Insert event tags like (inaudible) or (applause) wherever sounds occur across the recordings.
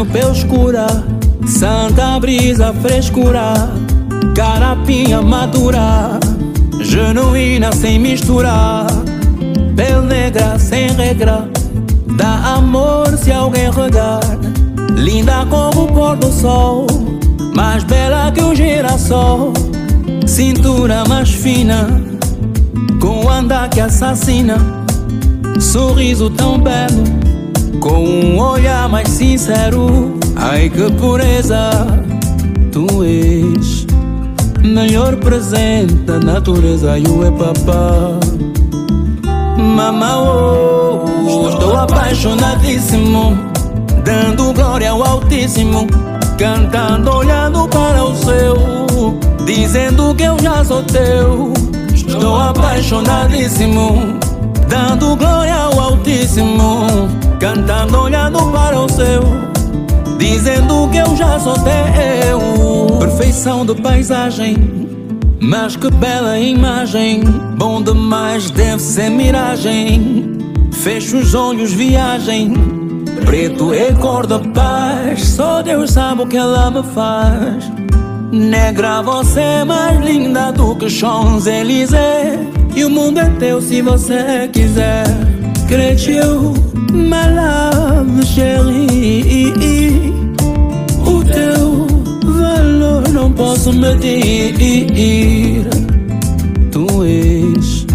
Pele escura Santa brisa, frescura Carapinha madura Genuína sem misturar Pele negra sem regra Dá amor se alguém regar Linda como o pôr do sol Mais bela que o girassol Cintura mais fina Com andar que assassina Sorriso tão belo Com um olhar mais sincero Ai que pureza Tu és Melhor presente da natureza E o é papá. Mama, oh, estou apaixonadíssimo Dando glória ao Altíssimo Cantando, olhando para o céu Dizendo que eu já sou teu. Estou apaixonadíssimo Dando glória ao Altíssimo Cantando, olhando para o céu Dizendo que eu já sou teu Perfeição de paisagem mas que bela imagem, bom demais deve ser miragem. Fecho os olhos, viagem. Preto é cor da paz, só Deus sabe o que ela me faz. Negra, você é mais linda do que Champs-Élysées. E o mundo é teu se você quiser. Creio, my love, chérie. O teu valor não posso medir. Tu és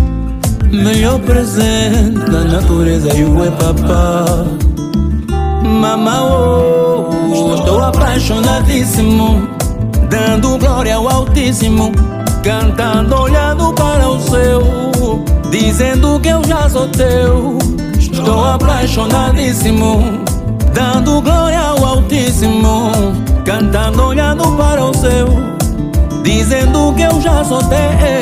melhor presente da natureza e o é papá. Mama, oh, estou apaixonadíssimo, dando glória ao Altíssimo, cantando, olhando para o céu, dizendo que eu já sou teu. Estou apaixonadíssimo, dando glória ao Altíssimo, cantando, olhando para o céu, dizendo que eu já sou teu.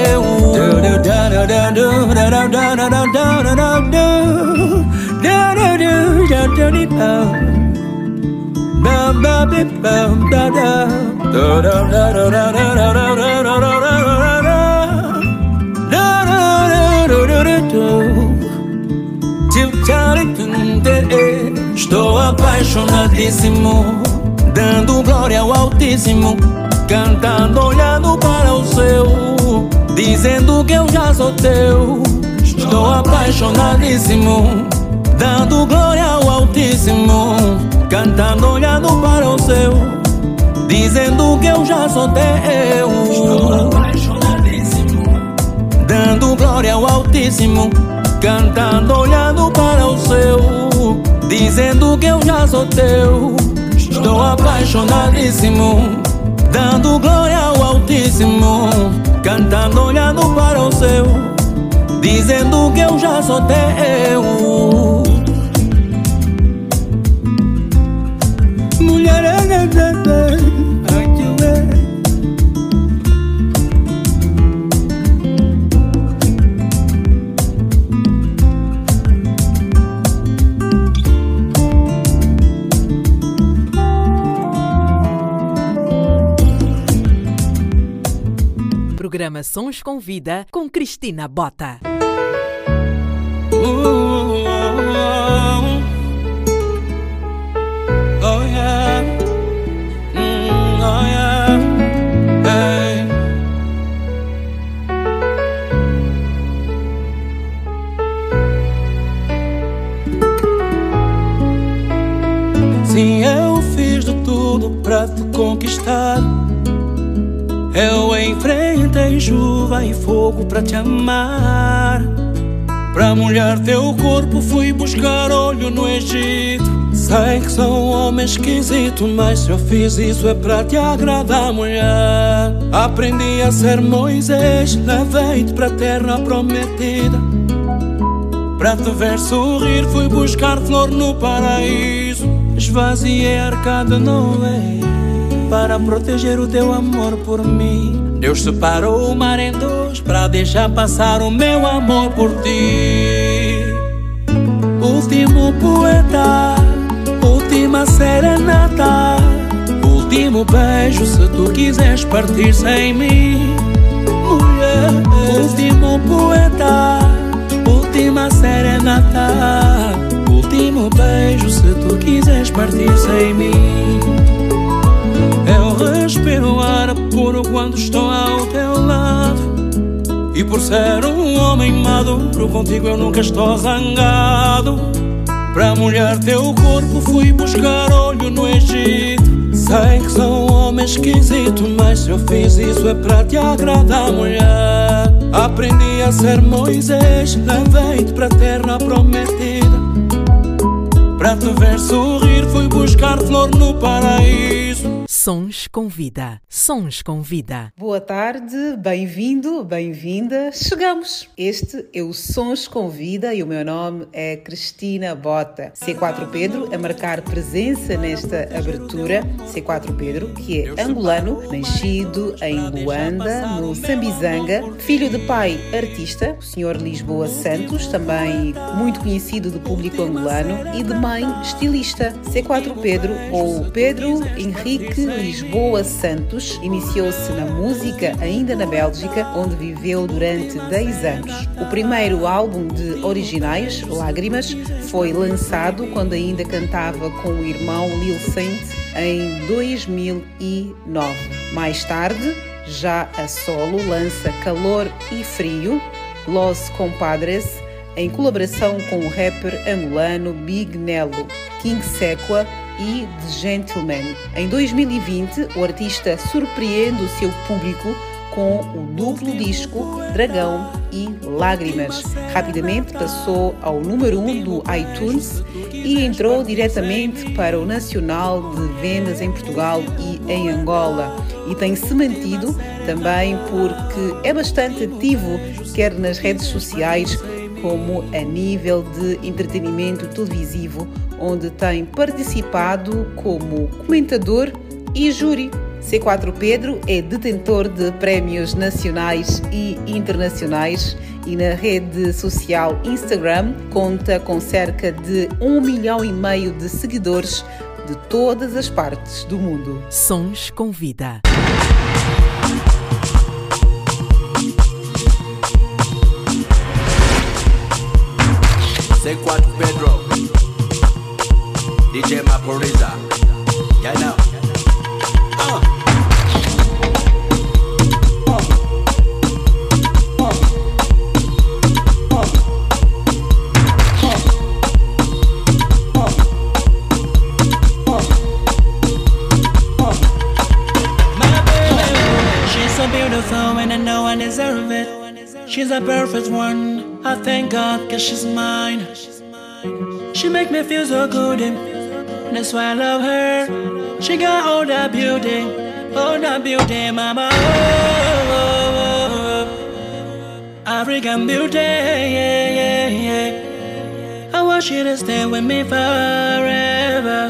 Estou apaixonadíssimo, dando glória ao Altíssimo, cantando, olhando para o céu, dizendo que eu já sou teu. Estou apaixonadíssimo, dando glória ao Altíssimo, cantando, olhando para o céu, dizendo que eu já sou teu. Estou apaixonadíssimo, dando glória ao Altíssimo, cantando, olhando para o céu, dizendo que eu já sou teu. Estou apaixonadíssimo, dando glória ao Altíssimo, cantando, olhando para o céu, dizendo que eu já sou teu. Programa Sons com Vida com Cristina Bota. Oh yeah, mm, oh. Sim, eu fiz de tudo pra te conquistar. Eu enfrentei chuva e fogo pra te amar. Pra molhar teu corpo fui buscar olho no Egito. Sei que sou um homem esquisito, mas se eu fiz isso é pra te agradar, mulher. Aprendi a ser Moisés, levei-te pra terra prometida. Para te ver sorrir fui buscar flor no paraíso Esvaziei a arcada Noé Para proteger o teu amor por mim. Deus separou o mar em dois Para deixar passar o meu amor por ti. Último poeta Última serenata Último beijo se tu quiseres partir sem mim. Mulher Último poeta Última serenata Último beijo se tu quiseres partir sem mim quando estou ao teu lado e por ser um homem maduro, contigo eu nunca estou zangado. Para molhar teu corpo fui buscar olho no Egito. Sei que sou um homem esquisito, mas se eu fiz isso é para te agradar, mulher. Aprendi a ser Moisés, levei-te a terra prometida. Para te ver sorrir, fui buscar flor no paraíso. Sons com vida. Sons com vida. Boa tarde, bem-vindo, bem-vinda. Chegamos. Este é o Sons com Vida e o meu nome é Cristina Bota. C4 Pedro a marcar presença nesta abertura. C4 Pedro, que é angolano, nascido em Luanda, no Sambizanga, filho de pai artista, o Sr. Lisboa Santos, também muito conhecido do público angolano, e de mãe estilista. C4 Pedro, ou Pedro Henrique Lisboa Santos, iniciou-se na música ainda na Bélgica, onde viveu durante 10 anos. O primeiro álbum de originais, Lágrimas, foi lançado quando ainda cantava com o irmão Lil Saint em 2009. Mais tarde, já a solo, lança Calor e Frio, Los Compadres, em colaboração com o rapper angolano Big Nelo, King Sequa e The Gentleman. Em 2020, o artista surpreende o seu público com o duplo disco Dragão e Lágrimas. Rapidamente passou ao número 1 um do iTunes e entrou diretamente para o Nacional de Vendas em Portugal e em Angola. E tem se mantido também porque é bastante ativo, quer nas redes sociais como a nível de entretenimento televisivo, onde tem participado como comentador e júri. C4 Pedro é detentor de prémios nacionais e internacionais e na rede social Instagram conta com cerca de um milhão e meio de seguidores de todas as partes do mundo. Sons com vida. C4 Pedro DJ Maporiza Yeah now uh. beautiful and I know I deserve it. She's a perfect one. I thank God cause she's mine. She make me feel so good and that's why I love her. She got all that beauty, all that beauty, mama. Oh, oh, oh, African beauty, yeah, yeah, yeah. I want you to stay with me forever.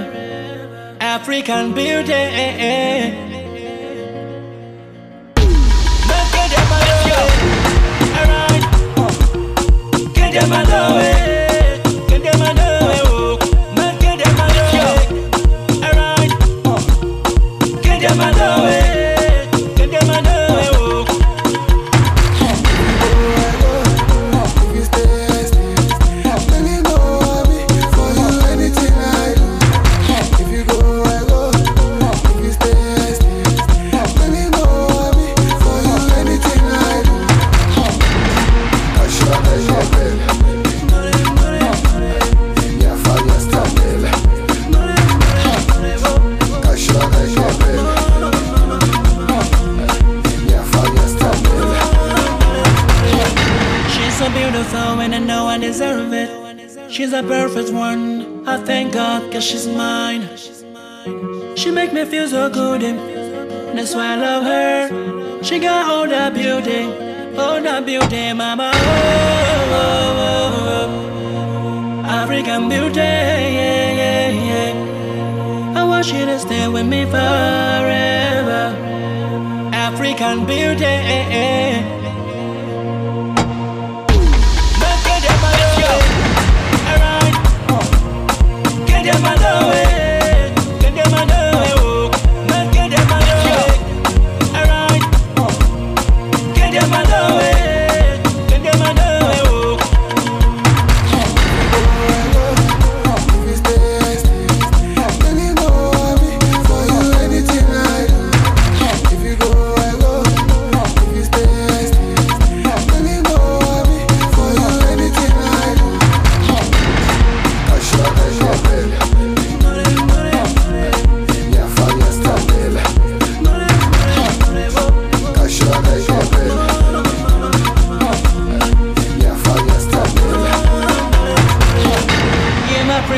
African beauty. Jamalowe. Eh. is a perfect one. I thank God cause she's mine. She make me feel so good and that's why I love her. She got all that beauty, all that beauty, mama. Oh, oh, oh, African beauty, yeah, yeah, yeah. I want you to stay with me forever. African beauty.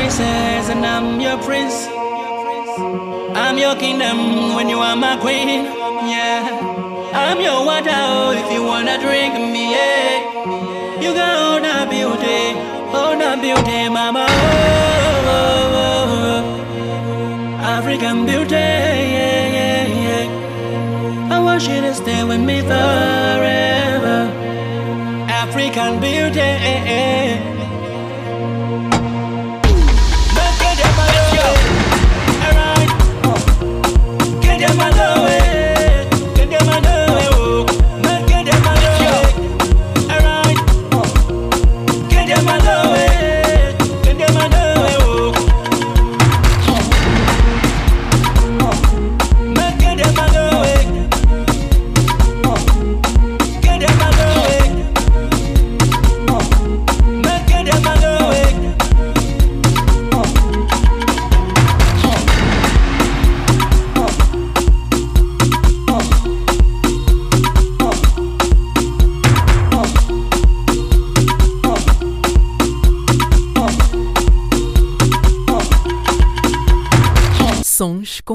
princess and I'm your prince. I'm your kingdom when you are my queen. Yeah, I'm your water oh, if you wanna drink me. Yeah, you got all the beauty, all the beauty, mama. Oh, oh, oh, African beauty, yeah, yeah, yeah. I want you to stay with me forever. African beauty.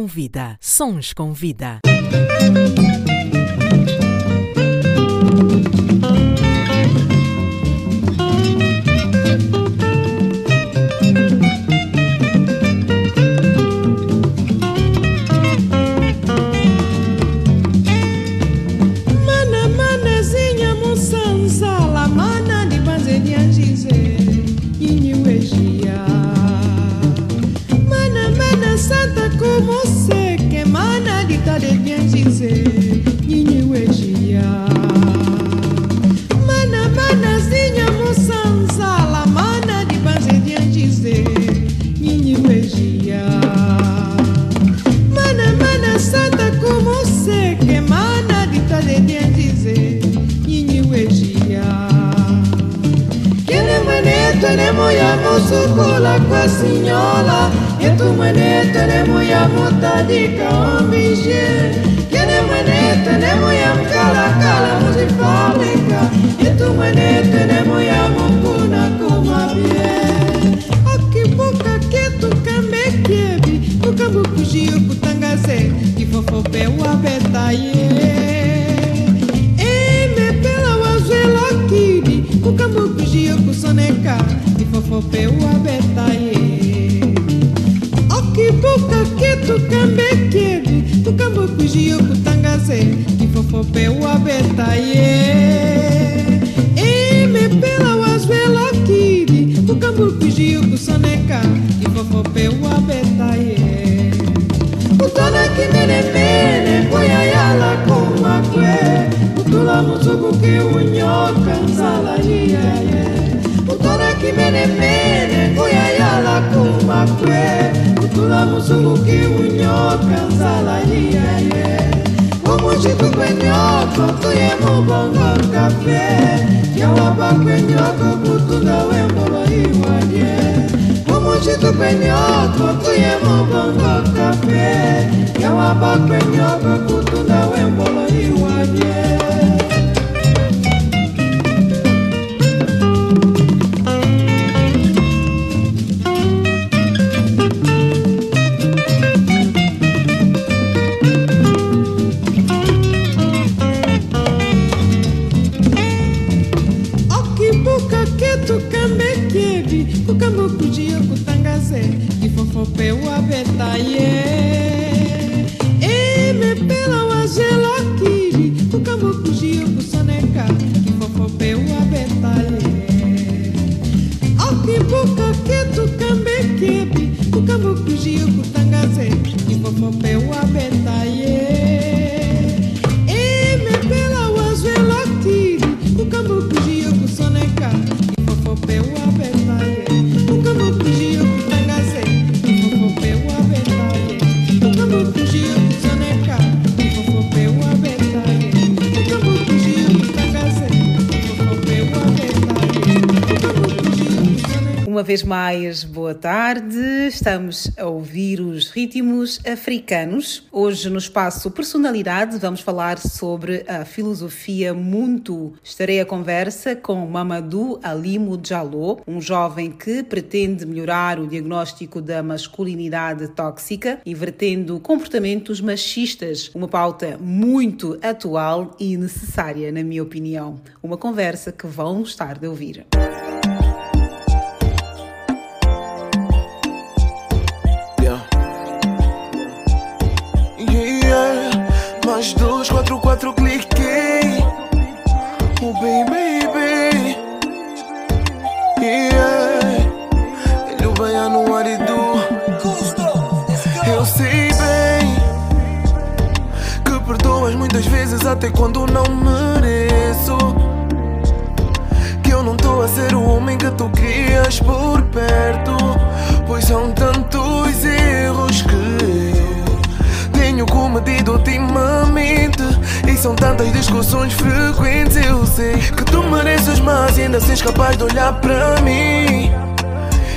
com vida. Sons com vida. Vez mais, boa tarde. Estamos a ouvir os ritmos africanos. Hoje, no espaço Personalidade, vamos falar sobre a filosofia Muntu. Estarei a conversa com Mamadou Alimo Jallo, um jovem que pretende melhorar o diagnóstico da masculinidade tóxica, invertendo comportamentos machistas. Uma pauta muito atual e necessária, na minha opinião. Uma conversa que vão gostar de ouvir. Mais dois, quatro, quatro, cliquei. Oh, baby. Yeah. Ele o baiano arido. Eu sei bem que perdoas muitas vezes até quando não mereço. Que eu não tô a ser o homem que tu querias por perto. Pois são tantos tenho cometido ultimamente. E são tantas discussões frequentes. Eu sei que tu mereces mais ainda és capaz de olhar para mim.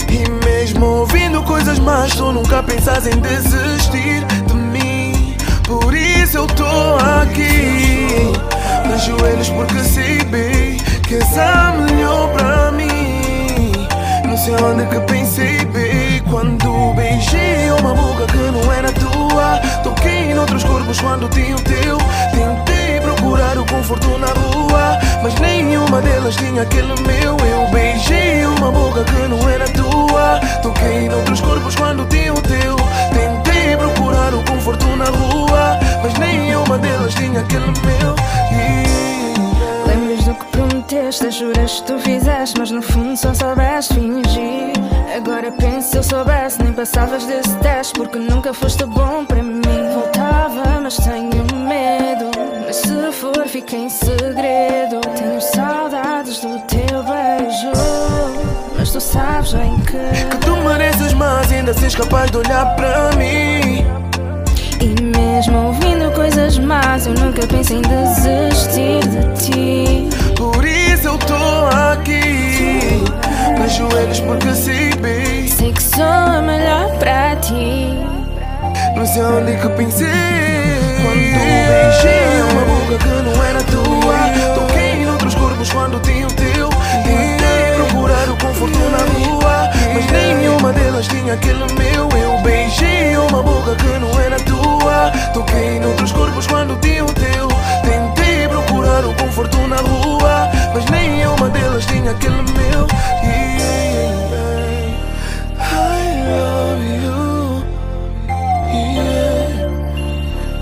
E mesmo ouvindo coisas más, tu nunca pensas em desistir de mim. Por isso eu tô aqui, de joelhos, porque sei bem que és a melhor pra mim. Não sei onde que pensei bem quando beijei uma boca que não era tua. Toquei em outros corpos quando tinha o teu. Tentei procurar o conforto na rua, mas nenhuma delas tinha aquele meu. Eu beijei uma boca que não era tua. Toquei em outros corpos quando tinha o teu. Tentei procurar o conforto na rua, mas nenhuma delas tinha aquele meu. Yeah. Que prometeste, as juras que tu fizeste, mas no fundo só soubeste fingir. Agora penso se eu soubesse, nem passavas desse teste, porque nunca foste bom para mim. Voltava, mas tenho medo. Mas se for, fica em segredo. Tenho saudades do teu beijo, mas tu sabes bem que. Que tu mereces mais, ainda és capaz de olhar para mim. E mesmo ouvindo coisas más, eu nunca pensei em desistir de ti. Por isso eu tô aqui, de joelhos, porque sei bem. Sei que sou a melhor para ti. Não sei onde que pensei. Quando beijei uma boca que não era tua. Toquei em outros corpos quando tinha o teu. Tentei procurar o conforto na rua Mas nenhuma delas tinha aquele meu. Eu beijei uma boca que não era tua. Toquei em outros corpos quando tinha o teu Mas nenhuma delas tinha aquele meu Yeah. I love you Yeah,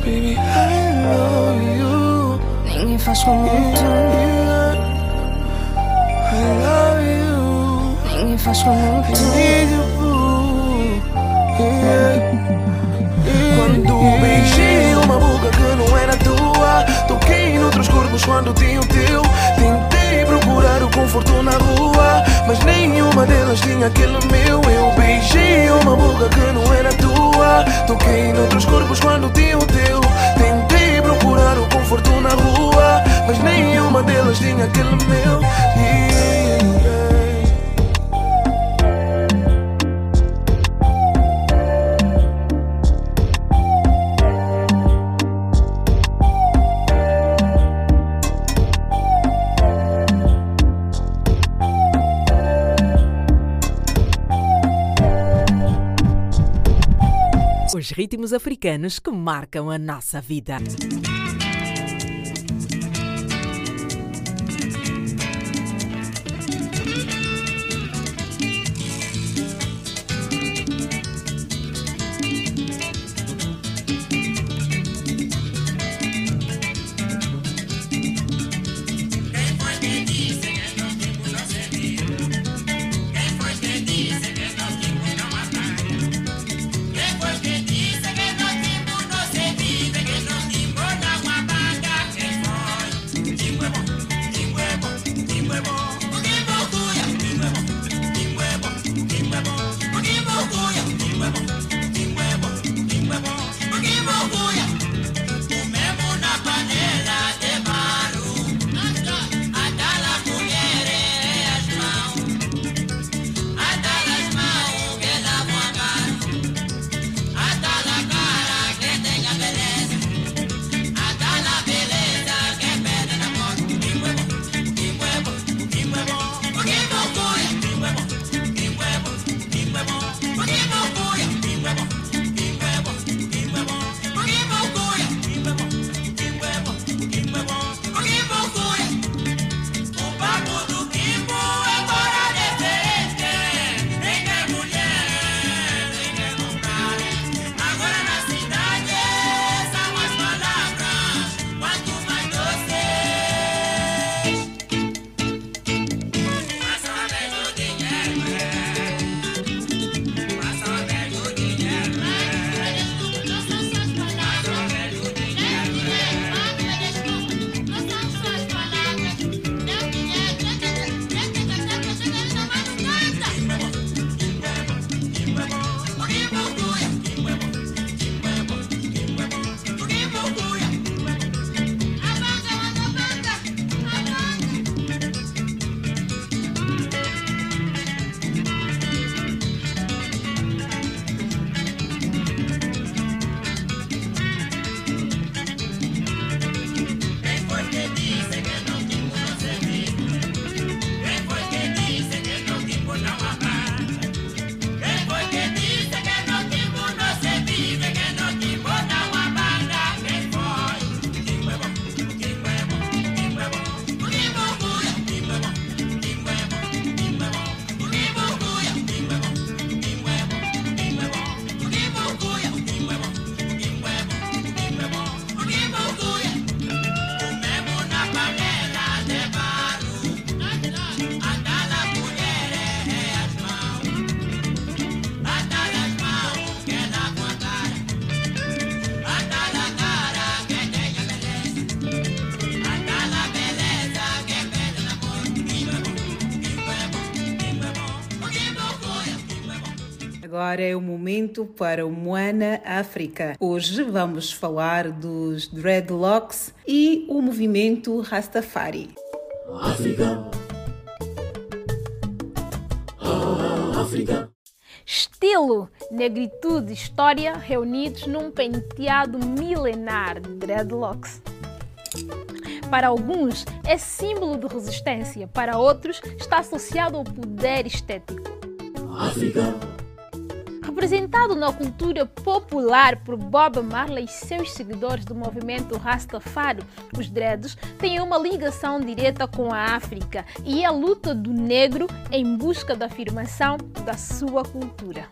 baby, I love you. Ninguém faz como tu, Yeah, I love you. ninguém faz como tu. Need you. Yeah. Quando beijei uma boca que não era tua, toquei em outros corpos quando tinha o teu. Procurar o conforto na rua, mas nenhuma delas tinha aquele meu. Eu beijei uma boca que não era tua, toquei em outros corpos quando tinha o teu. Tentei procurar o conforto na rua, mas nenhuma delas tinha aquele meu. Yeah. Ritmos africanos que marcam a nossa vida. Agora é o momento para o Moana África. Hoje vamos falar dos dreadlocks e o movimento Rastafari. África. Ah, África. Estilo, negritude e história reunidos num penteado milenar de dreadlocks. Para alguns, é símbolo de resistência, para outros, está associado ao poder estético. África. Representado na cultura popular por Bob Marley e seus seguidores do movimento Rastafari, os dreads têm uma ligação direta com a África e a luta do negro em busca da afirmação da sua cultura.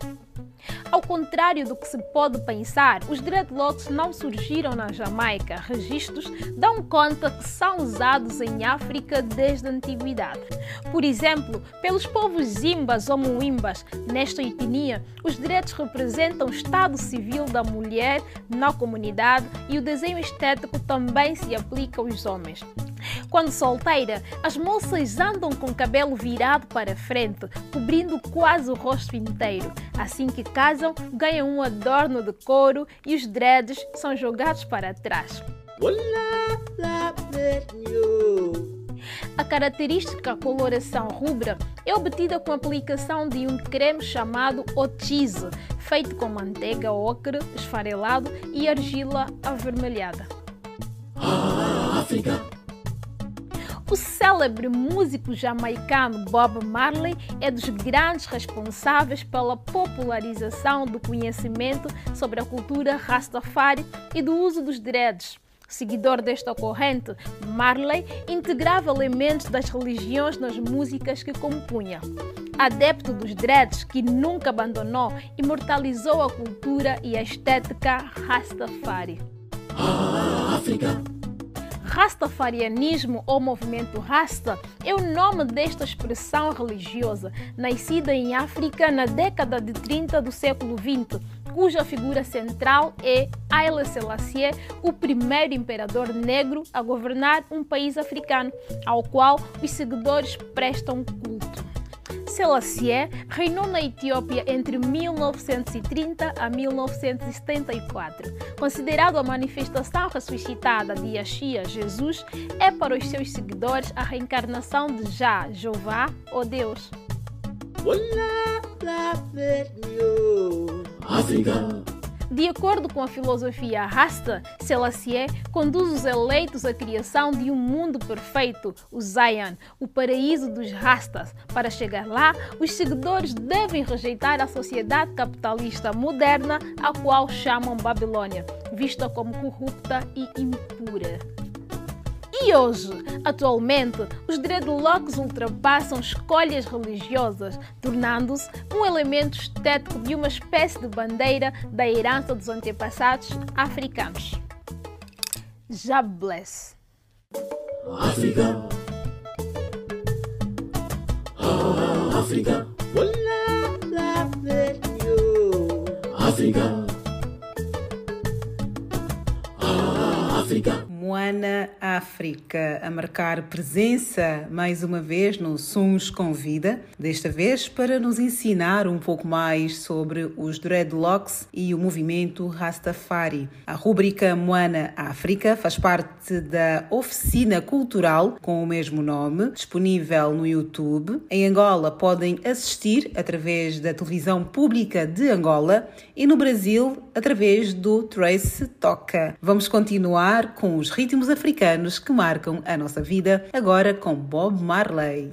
Ao contrário do que se pode pensar, os dreadlocks não surgiram na Jamaica. Registros dão conta que são usados em África desde a antiguidade. Por exemplo, pelos povos Zimbas ou Muimbas, nesta etnia, os dreads representam o estado civil da mulher na comunidade e o desenho estético também se aplica aos homens. Quando solteira, as moças andam com o cabelo virado para frente, cobrindo quase o rosto inteiro. Assim que casam, ganham um adorno de couro e os dreads são jogados para trás. A característica coloração rubra é obtida com a aplicação de um creme chamado otize, feito com manteiga ocre esfarelado e argila avermelhada. África. O célebre músico jamaicano Bob Marley é dos grandes responsáveis pela popularização do conhecimento sobre a cultura Rastafari e do uso dos dreads. Seguidor desta corrente, Marley integrava elementos das religiões nas músicas que compunha. Adepto dos dreads que nunca abandonou, imortalizou a cultura e a estética Rastafari. África. Rastafarianismo ou movimento Rasta é o nome desta expressão religiosa, nascida em África na década de 30 do século XX, cuja figura central é Haile Selassie, o primeiro imperador negro a governar um país africano, ao qual os seguidores prestam culto. Selassie reinou na Etiópia entre 1930 a 1974. Considerado a manifestação ressuscitada de Yeshua Jesus, é para os seus seguidores a reencarnação de Já, Jeová ou Deus. África. De acordo com a filosofia Rasta, Selassie conduz os eleitos à criação de um mundo perfeito, o Zion, o paraíso dos Rastas. Para chegar lá, os seguidores devem rejeitar a sociedade capitalista moderna, a qual chamam Babilônia, vista como corrupta e impura. E hoje, atualmente, os dreadlocks ultrapassam escolhas religiosas, tornando-se um elemento estético de uma espécie de bandeira da herança dos antepassados africanos. Já bless. África. Ah, África. África. Ah, África. Moana África a marcar presença mais uma vez no Sons com Vida, desta vez para nos ensinar um pouco mais sobre os dreadlocks e o movimento Rastafari. A rúbrica Moana África faz parte da oficina cultural com o mesmo nome, disponível no YouTube. Em Angola podem assistir através da televisão pública de Angola e no Brasil através do Trace Toca. Vamos continuar com os ritmos africanos que marcam a nossa vida, agora com Bob Marley.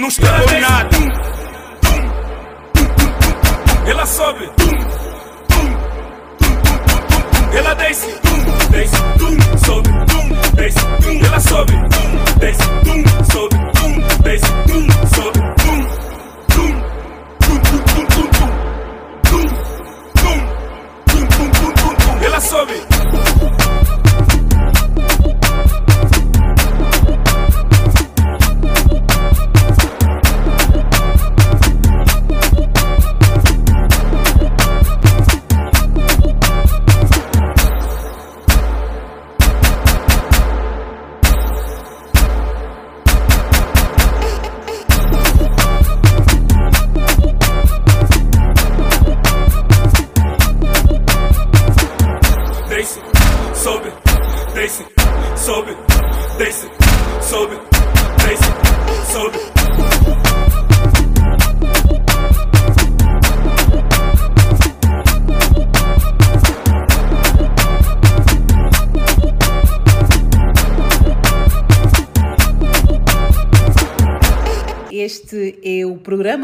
não estragou nada. Ela sobe. Ela desce. Desce, sobe, desce. Ela sobe. Desce, sobe, tum, desce, tum, sobe, tum, tum. Ela sobe.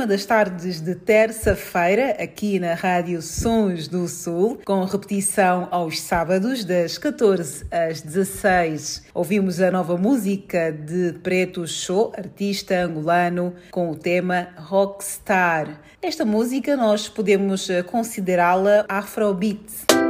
das tardes de terça-feira, aqui na Rádio Sons do Sul, com repetição aos sábados, das 14 às 16. Ouvimos a nova música de Preto Show, artista angolano, com o tema Rockstar. Esta música nós podemos eh, considerá-la afrobeat.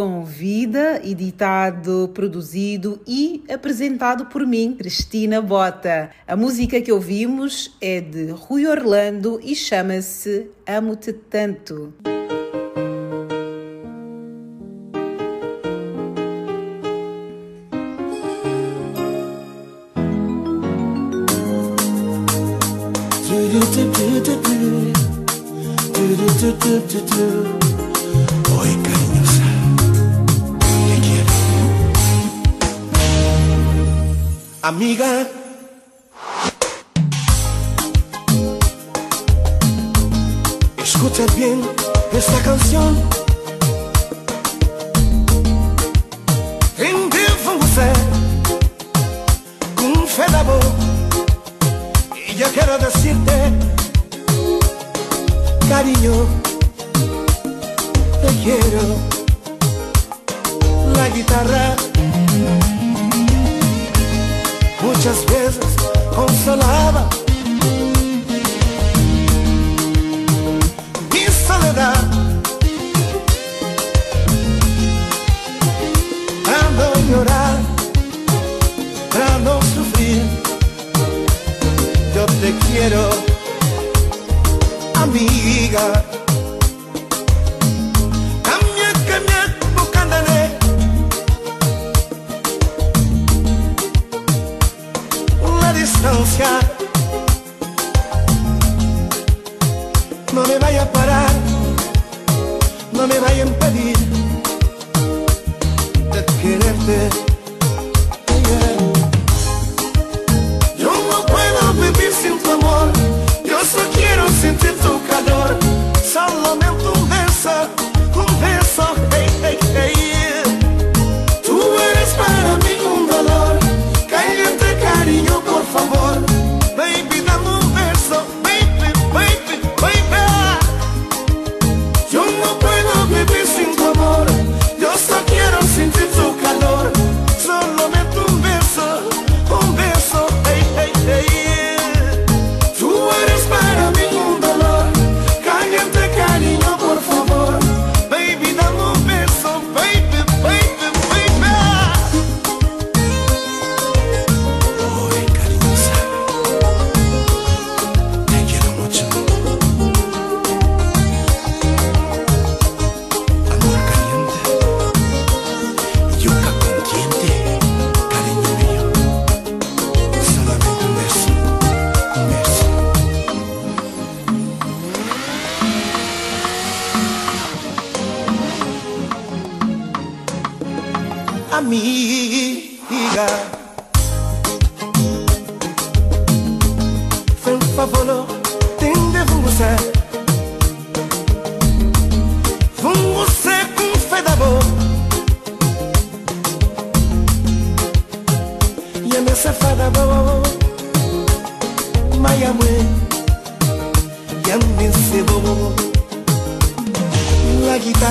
com Vida, editado, produzido e apresentado por mim, Cristina Bota. A música que ouvimos é de Rui Orlando e chama-se Amo-te Tanto. do do do do do do do do do do amiga. Escucha bien esta canción. En difusa, con y yo quiero decirte, cariño, te quiero. La guitarra. muchas veces consolaba mi soledad. Para no llorar, para no sufrir, yo te quiero, amiga.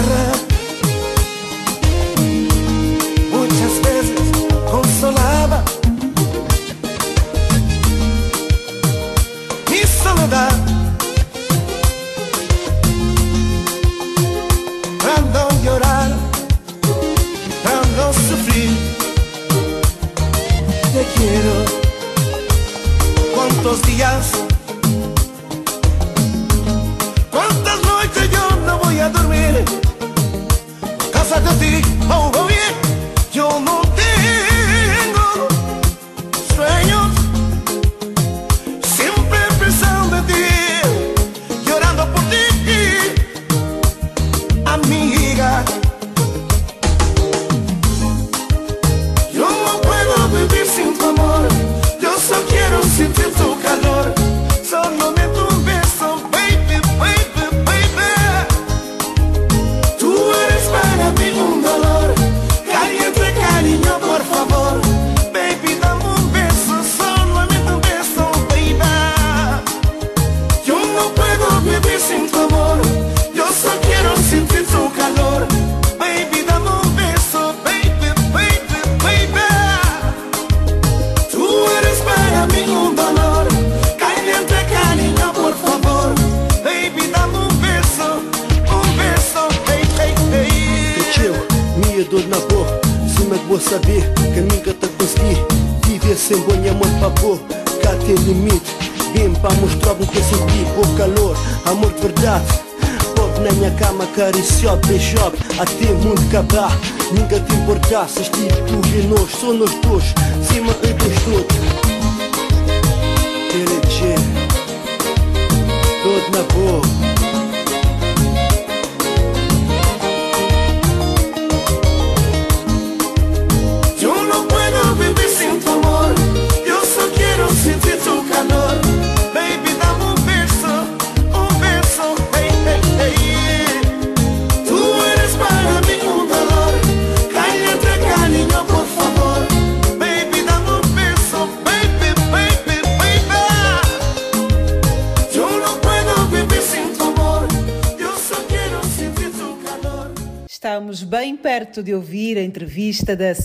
Guitarra.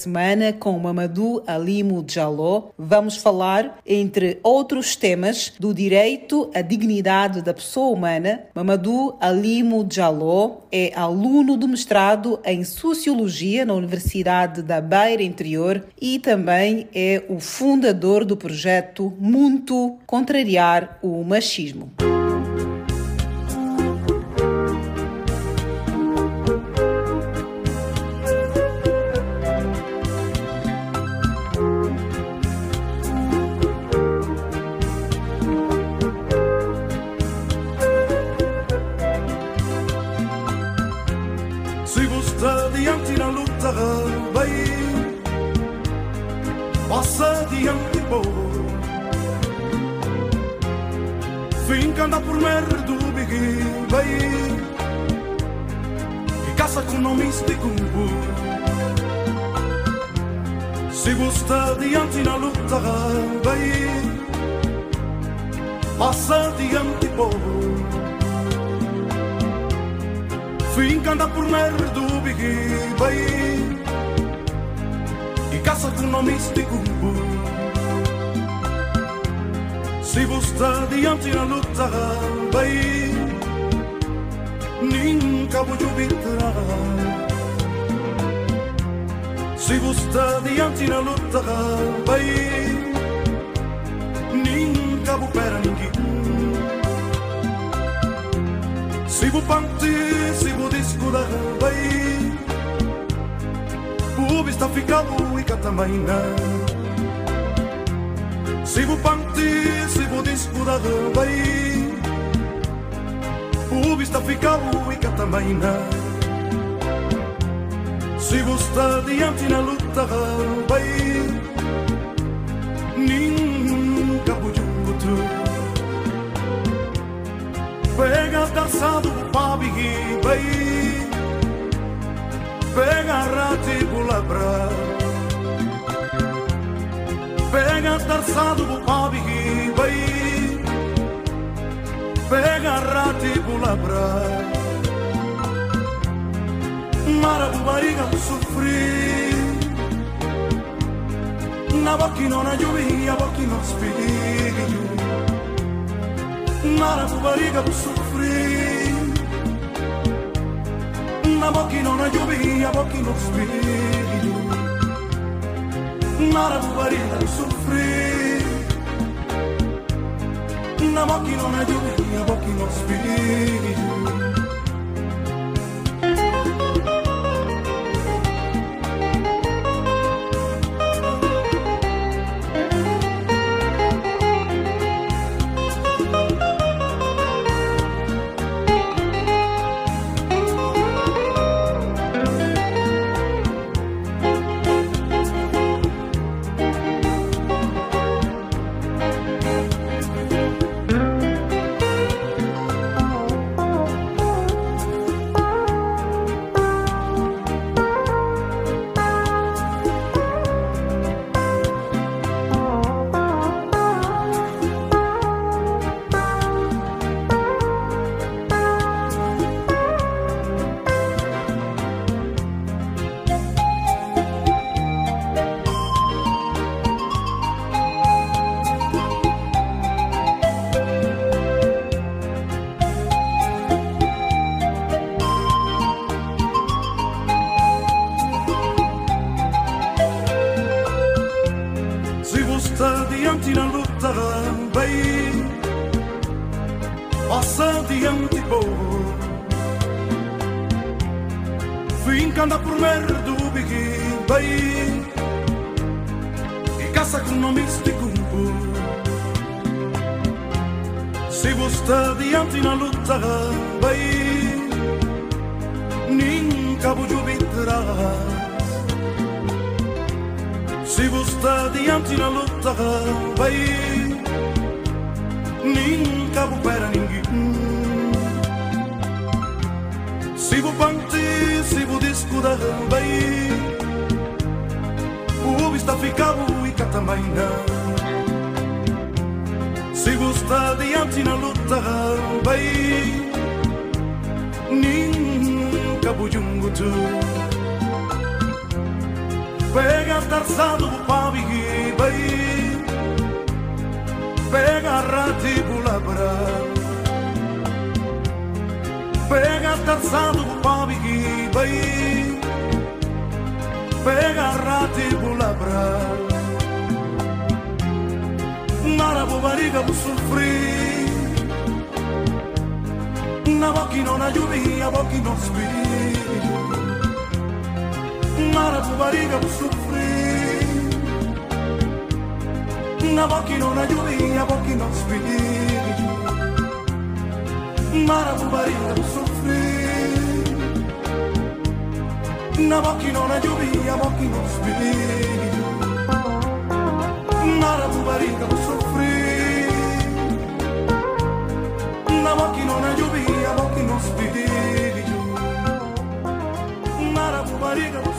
Semana com Mamadou Alimo Diallo. Vamos falar, entre outros temas, do direito à dignidade da pessoa humana. Mamadou Alimo Diallo é aluno do mestrado em Sociologia na Universidade da Beira Interior e também é o fundador do projeto Muntu Contrariar o Machismo. Anda por merda do bigui, vai E caça com nomes de Se você adiante na luta, vai. Passa adiante, povo. Finca anda por merda do bigui, vai E caça com nomes de Se você adiante na luta, vai Nunca vou jubilar Se você adiante na luta, vai Nunca vou para ninguém. Se vou panti, se vou discutir, vai. O está ficado e catamaina Se vou panti, se vou discutir, vai O está ficado e catamaina Se está diante na luta, vai Nunca vou junto Pega dançado pabi bai Pega rati bulabra Pega dançado pabi bai Pega rati bulabra Mara bariga sofrer Na bocchi non aiuti, a bocchi non spigli Mara bariga sofrer Na bocchi non aiuti, a bocchi non spigli Mara bariga sofrer Na bocchi non aiuti, a bocchi Vou panti, se vou descuidar, vai O vista ficado e cá também não. Você está diante na luta, vai Nunca vou junto Pega tarzado pabi bai Pega rati bulabra Pega tarzado pabi bai Pega rati bulabra Nara bariga bu sofrer. Na bocchi non aiuti, a bocchi non spiri Mara tu barriga por sofrer. Na boca não aiuti, a boca não spiri Mara tu barriga por sofrer Na boca não aiuti, a boca não spiri Mara tu barriga por sofrer Na boca não aiuti, a boca não spiri Mara tu barriga por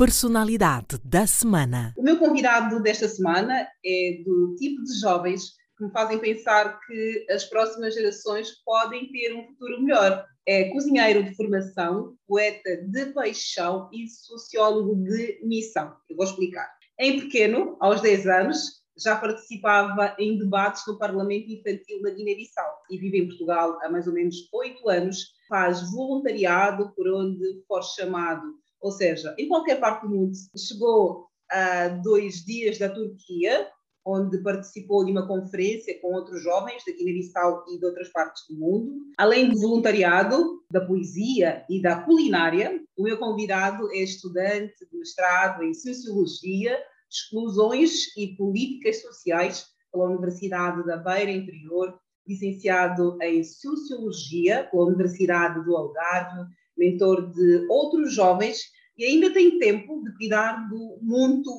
Personalidade da semana. O meu convidado desta semana é do tipo de jovens que me fazem pensar que as próximas gerações podem ter um futuro melhor. É cozinheiro de formação, poeta de paixão e sociólogo de missão. Eu vou explicar. Em pequeno, aos 10 anos, já participava em debates no Parlamento Infantil da Guiné-Bissau e vive em Portugal há mais ou menos oito anos. Faz voluntariado por onde for chamado ou seja, em qualquer parte do mundo. Chegou a dois dias da Turquia, onde participou de uma conferência com outros jovens da Guiné-Bissau e de outras partes do mundo. Além do voluntariado, da poesia e da culinária, o meu convidado é estudante de mestrado em Sociologia, Exclusões e Políticas Sociais pela Universidade da Beira Interior, licenciado em Sociologia pela Universidade do Algarve, mentor de outros jovens e ainda tem tempo de cuidar do muito,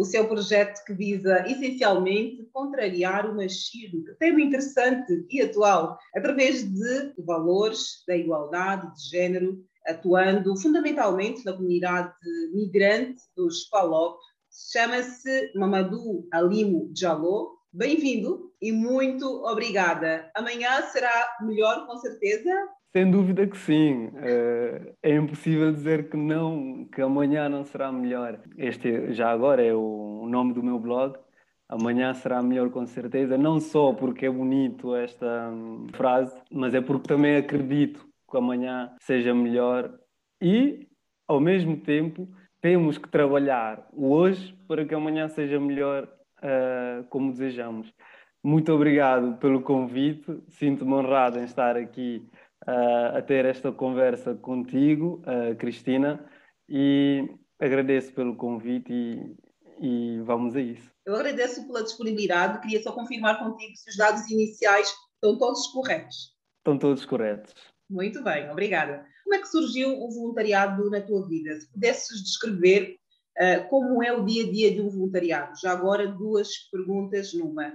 o seu projeto que visa essencialmente contrariar o machismo, tema interessante e atual, através de valores da igualdade de género, atuando fundamentalmente na comunidade migrante dos PALOP. Chama-se Mamadou Alimo Jalou. Bem-vindo e muito obrigada. Amanhã será melhor, com certeza? Sem dúvida que sim. Eh, é impossível dizer que não, que amanhã não será melhor. Este já agora é o nome do meu blog. Amanhã será melhor com certeza, não só porque é bonito esta hum, frase, mas é porque também acredito que amanhã seja melhor e, ao mesmo tempo, temos que trabalhar hoje para que amanhã seja melhor uh, como desejamos. Muito obrigado pelo convite, sinto-me honrado em estar aqui uh, a ter esta conversa contigo, uh, Cristina, e agradeço pelo convite e, e vamos a isso. Eu agradeço pela disponibilidade, queria só confirmar contigo se os dados iniciais estão todos corretos. Estão todos corretos. Muito bem, obrigada. Como é que surgiu o voluntariado na tua vida? Se pudesses descrever uh, como é o dia a dia de um voluntariado. Já agora, duas perguntas numa.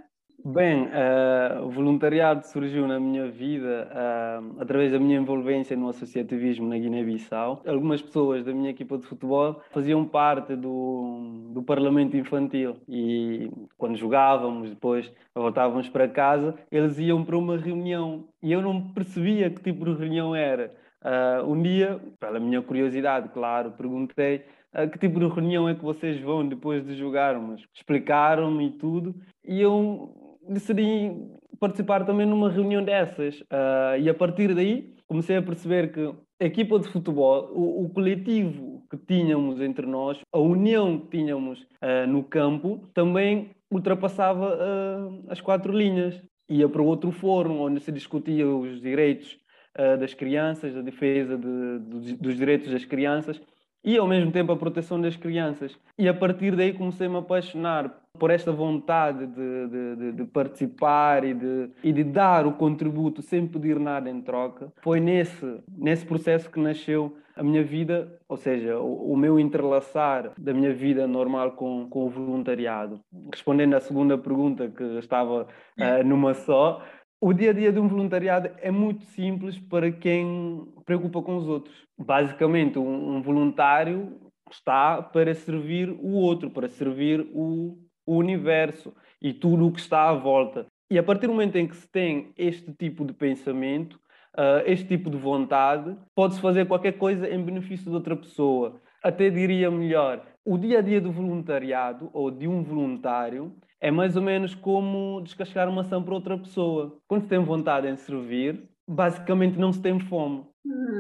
Bem, uh, o voluntariado surgiu na minha vida uh, através da minha envolvência no associativismo na Guiné-Bissau. Algumas pessoas da minha equipa de futebol faziam parte do, do Parlamento Infantil e quando jogávamos, depois voltávamos para casa, eles iam para uma reunião e eu não percebia que tipo de reunião era. Uh, um dia, pela minha curiosidade, claro, perguntei a que tipo de reunião é que vocês vão depois de jogarmos. Explicaram-me tudo e eu decidi participar também numa reunião dessas. Uh, e a partir daí comecei a perceber que a equipa de futebol, o, o coletivo que tínhamos entre nós, a união que tínhamos uh, no campo, também ultrapassava uh, as quatro linhas. Ia para outro fórum onde se discutia os direitos das crianças, a defesa de, de, dos direitos das crianças e ao mesmo tempo a proteção das crianças. E a partir daí comecei a me apaixonar por esta vontade de, de, de, participar e de, e de dar o contributo sem pedir nada em troca. Foi nesse, nesse processo que nasceu a minha vida, ou seja, o, o meu entrelaçar da minha vida normal com, com o voluntariado. Respondendo à segunda pergunta, que estava uh, numa só, o dia a dia de um voluntariado é muito simples para quem preocupa com os outros. Basicamente, um, um voluntário está para servir o outro, para servir o, o universo e tudo o que está à volta. E a partir do momento em que se tem este tipo de pensamento, uh, este tipo de vontade, pode-se fazer qualquer coisa em benefício de outra pessoa. Até diria melhor, o dia a dia do voluntariado ou de um voluntário é mais ou menos como descascar uma ação para outra pessoa. Quando se tem vontade em servir, basicamente não se tem fome.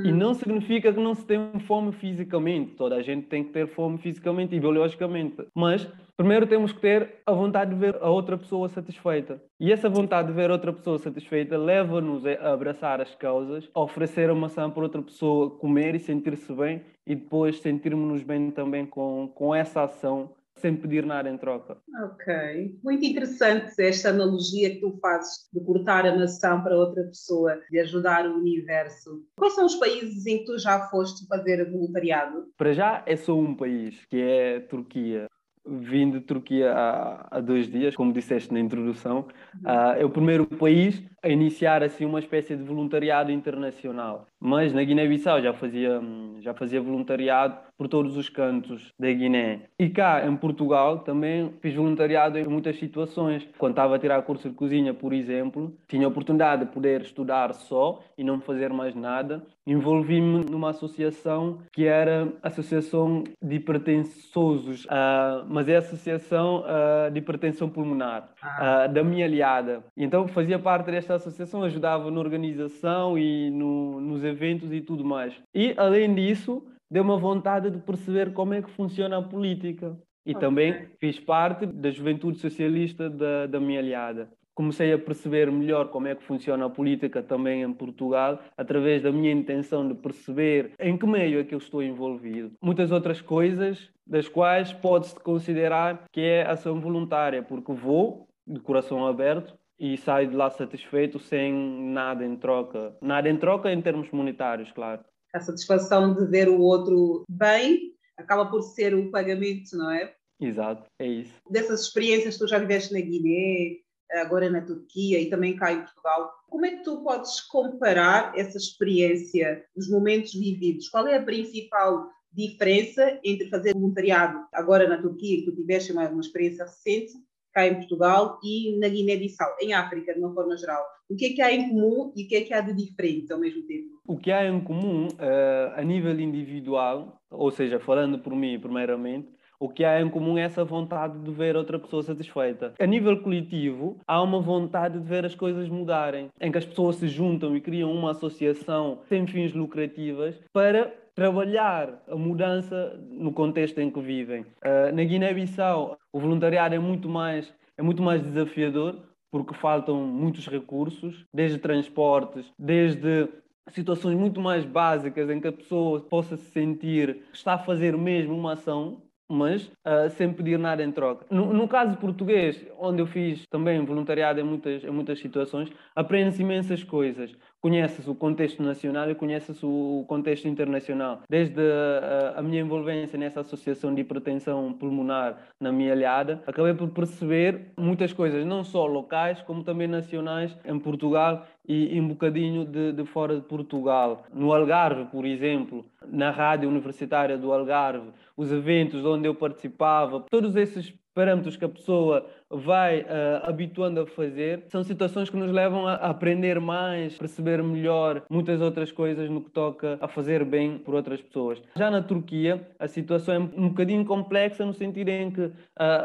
E não significa que não se tem fome fisicamente. Toda a gente tem que ter fome fisicamente e biologicamente. Mas primeiro temos que ter a vontade de ver a outra pessoa satisfeita. E essa vontade de ver outra pessoa satisfeita leva-nos a abraçar as causas, a oferecer uma maçã para outra pessoa comer e sentir-se bem e depois sentirmos-nos bem também com, com essa ação sem pedir nada em troca. Ok. Muito interessante esta analogia que tu fazes de cortar a maçã para outra pessoa, de ajudar o universo. Quais são os países em que tu já foste fazer voluntariado? Para já é só um país, que é a Turquia. Vim de Turquia há, há dois dias, como disseste na introdução. Uh, é o primeiro país a iniciar assim uma espécie de voluntariado internacional. Mas na Guiné-Bissau já fazia já fazia voluntariado por todos os cantos da Guiné. E cá em Portugal também fiz voluntariado em muitas situações. Quando estava a tirar curso de cozinha, por exemplo, tinha a oportunidade de poder estudar só e não fazer mais nada. Envolvi-me numa associação que era a Associação de Hipertensosos, uh, mas é a Associação uh, de Hipertensão Pulmonar, uh, da minha aliada. E então fazia parte desta associação ajudava na organização e no, nos eventos e tudo mais. E, além disso, deu uma vontade de perceber como é que funciona a política. E okay. também fiz parte da juventude socialista da, da minha aliada. Comecei a perceber melhor como é que funciona a política também em Portugal, através da minha intenção de perceber em que meio é que eu estou envolvido. Muitas outras coisas, das quais pode-se considerar que é ação voluntária, porque vou de coração aberto e saio de lá satisfeito sem nada em troca. Nada em troca em termos monetários, claro. A satisfação de ver o outro bem acaba por ser o pagamento, não é? Exato, é isso. Dessas experiências que tu já viveste na Guiné, agora na Turquia e também cá em Portugal, como é que tu podes comparar essa experiência, os momentos vividos? Qual é a principal diferença entre fazer voluntariado agora na Turquia, que tu tiveste uma, uma experiência recente, cá em Portugal e na Guiné-Bissau, em África, de uma forma geral? O que é que há em comum e o que é que há de diferente ao mesmo tempo? O que há em comum uh, a nível individual, ou seja, falando por mim primeiramente, o que há em comum é essa vontade de ver outra pessoa satisfeita. A nível coletivo, há uma vontade de ver as coisas mudarem, em que as pessoas se juntam e criam uma associação sem fins lucrativas para trabalhar a mudança no contexto em que vivem. Uh, na Guiné-Bissau, o voluntariado é muito mais é muito mais desafiador porque faltam muitos recursos, desde transportes, desde situações muito mais básicas em que a pessoa possa se sentir que está a fazer mesmo uma ação mas uh, sem pedir nada em troca. No, no, caso português, onde eu fiz também voluntariado em muitas, em muitas situações, aprende-se imensas coisas. Conhece-se o contexto nacional e conhece-se o contexto internacional. Desde a, a, minha envolvência nessa associação de hipertensão pulmonar na minha alhada, acabei por perceber muitas coisas, não só locais, como também nacionais em Portugal e, e um bocadinho de, de fora de Portugal. No Algarve, por exemplo, na rádio universitária do Algarve, os eventos onde eu participava, todos esses parâmetros que a pessoa vai uh, habituando a fazer, são situações que nos levam a aprender mais, perceber melhor muitas outras coisas no que toca a fazer bem por outras pessoas. Já na Turquia, a situação é um bocadinho complexa no sentido em que uh,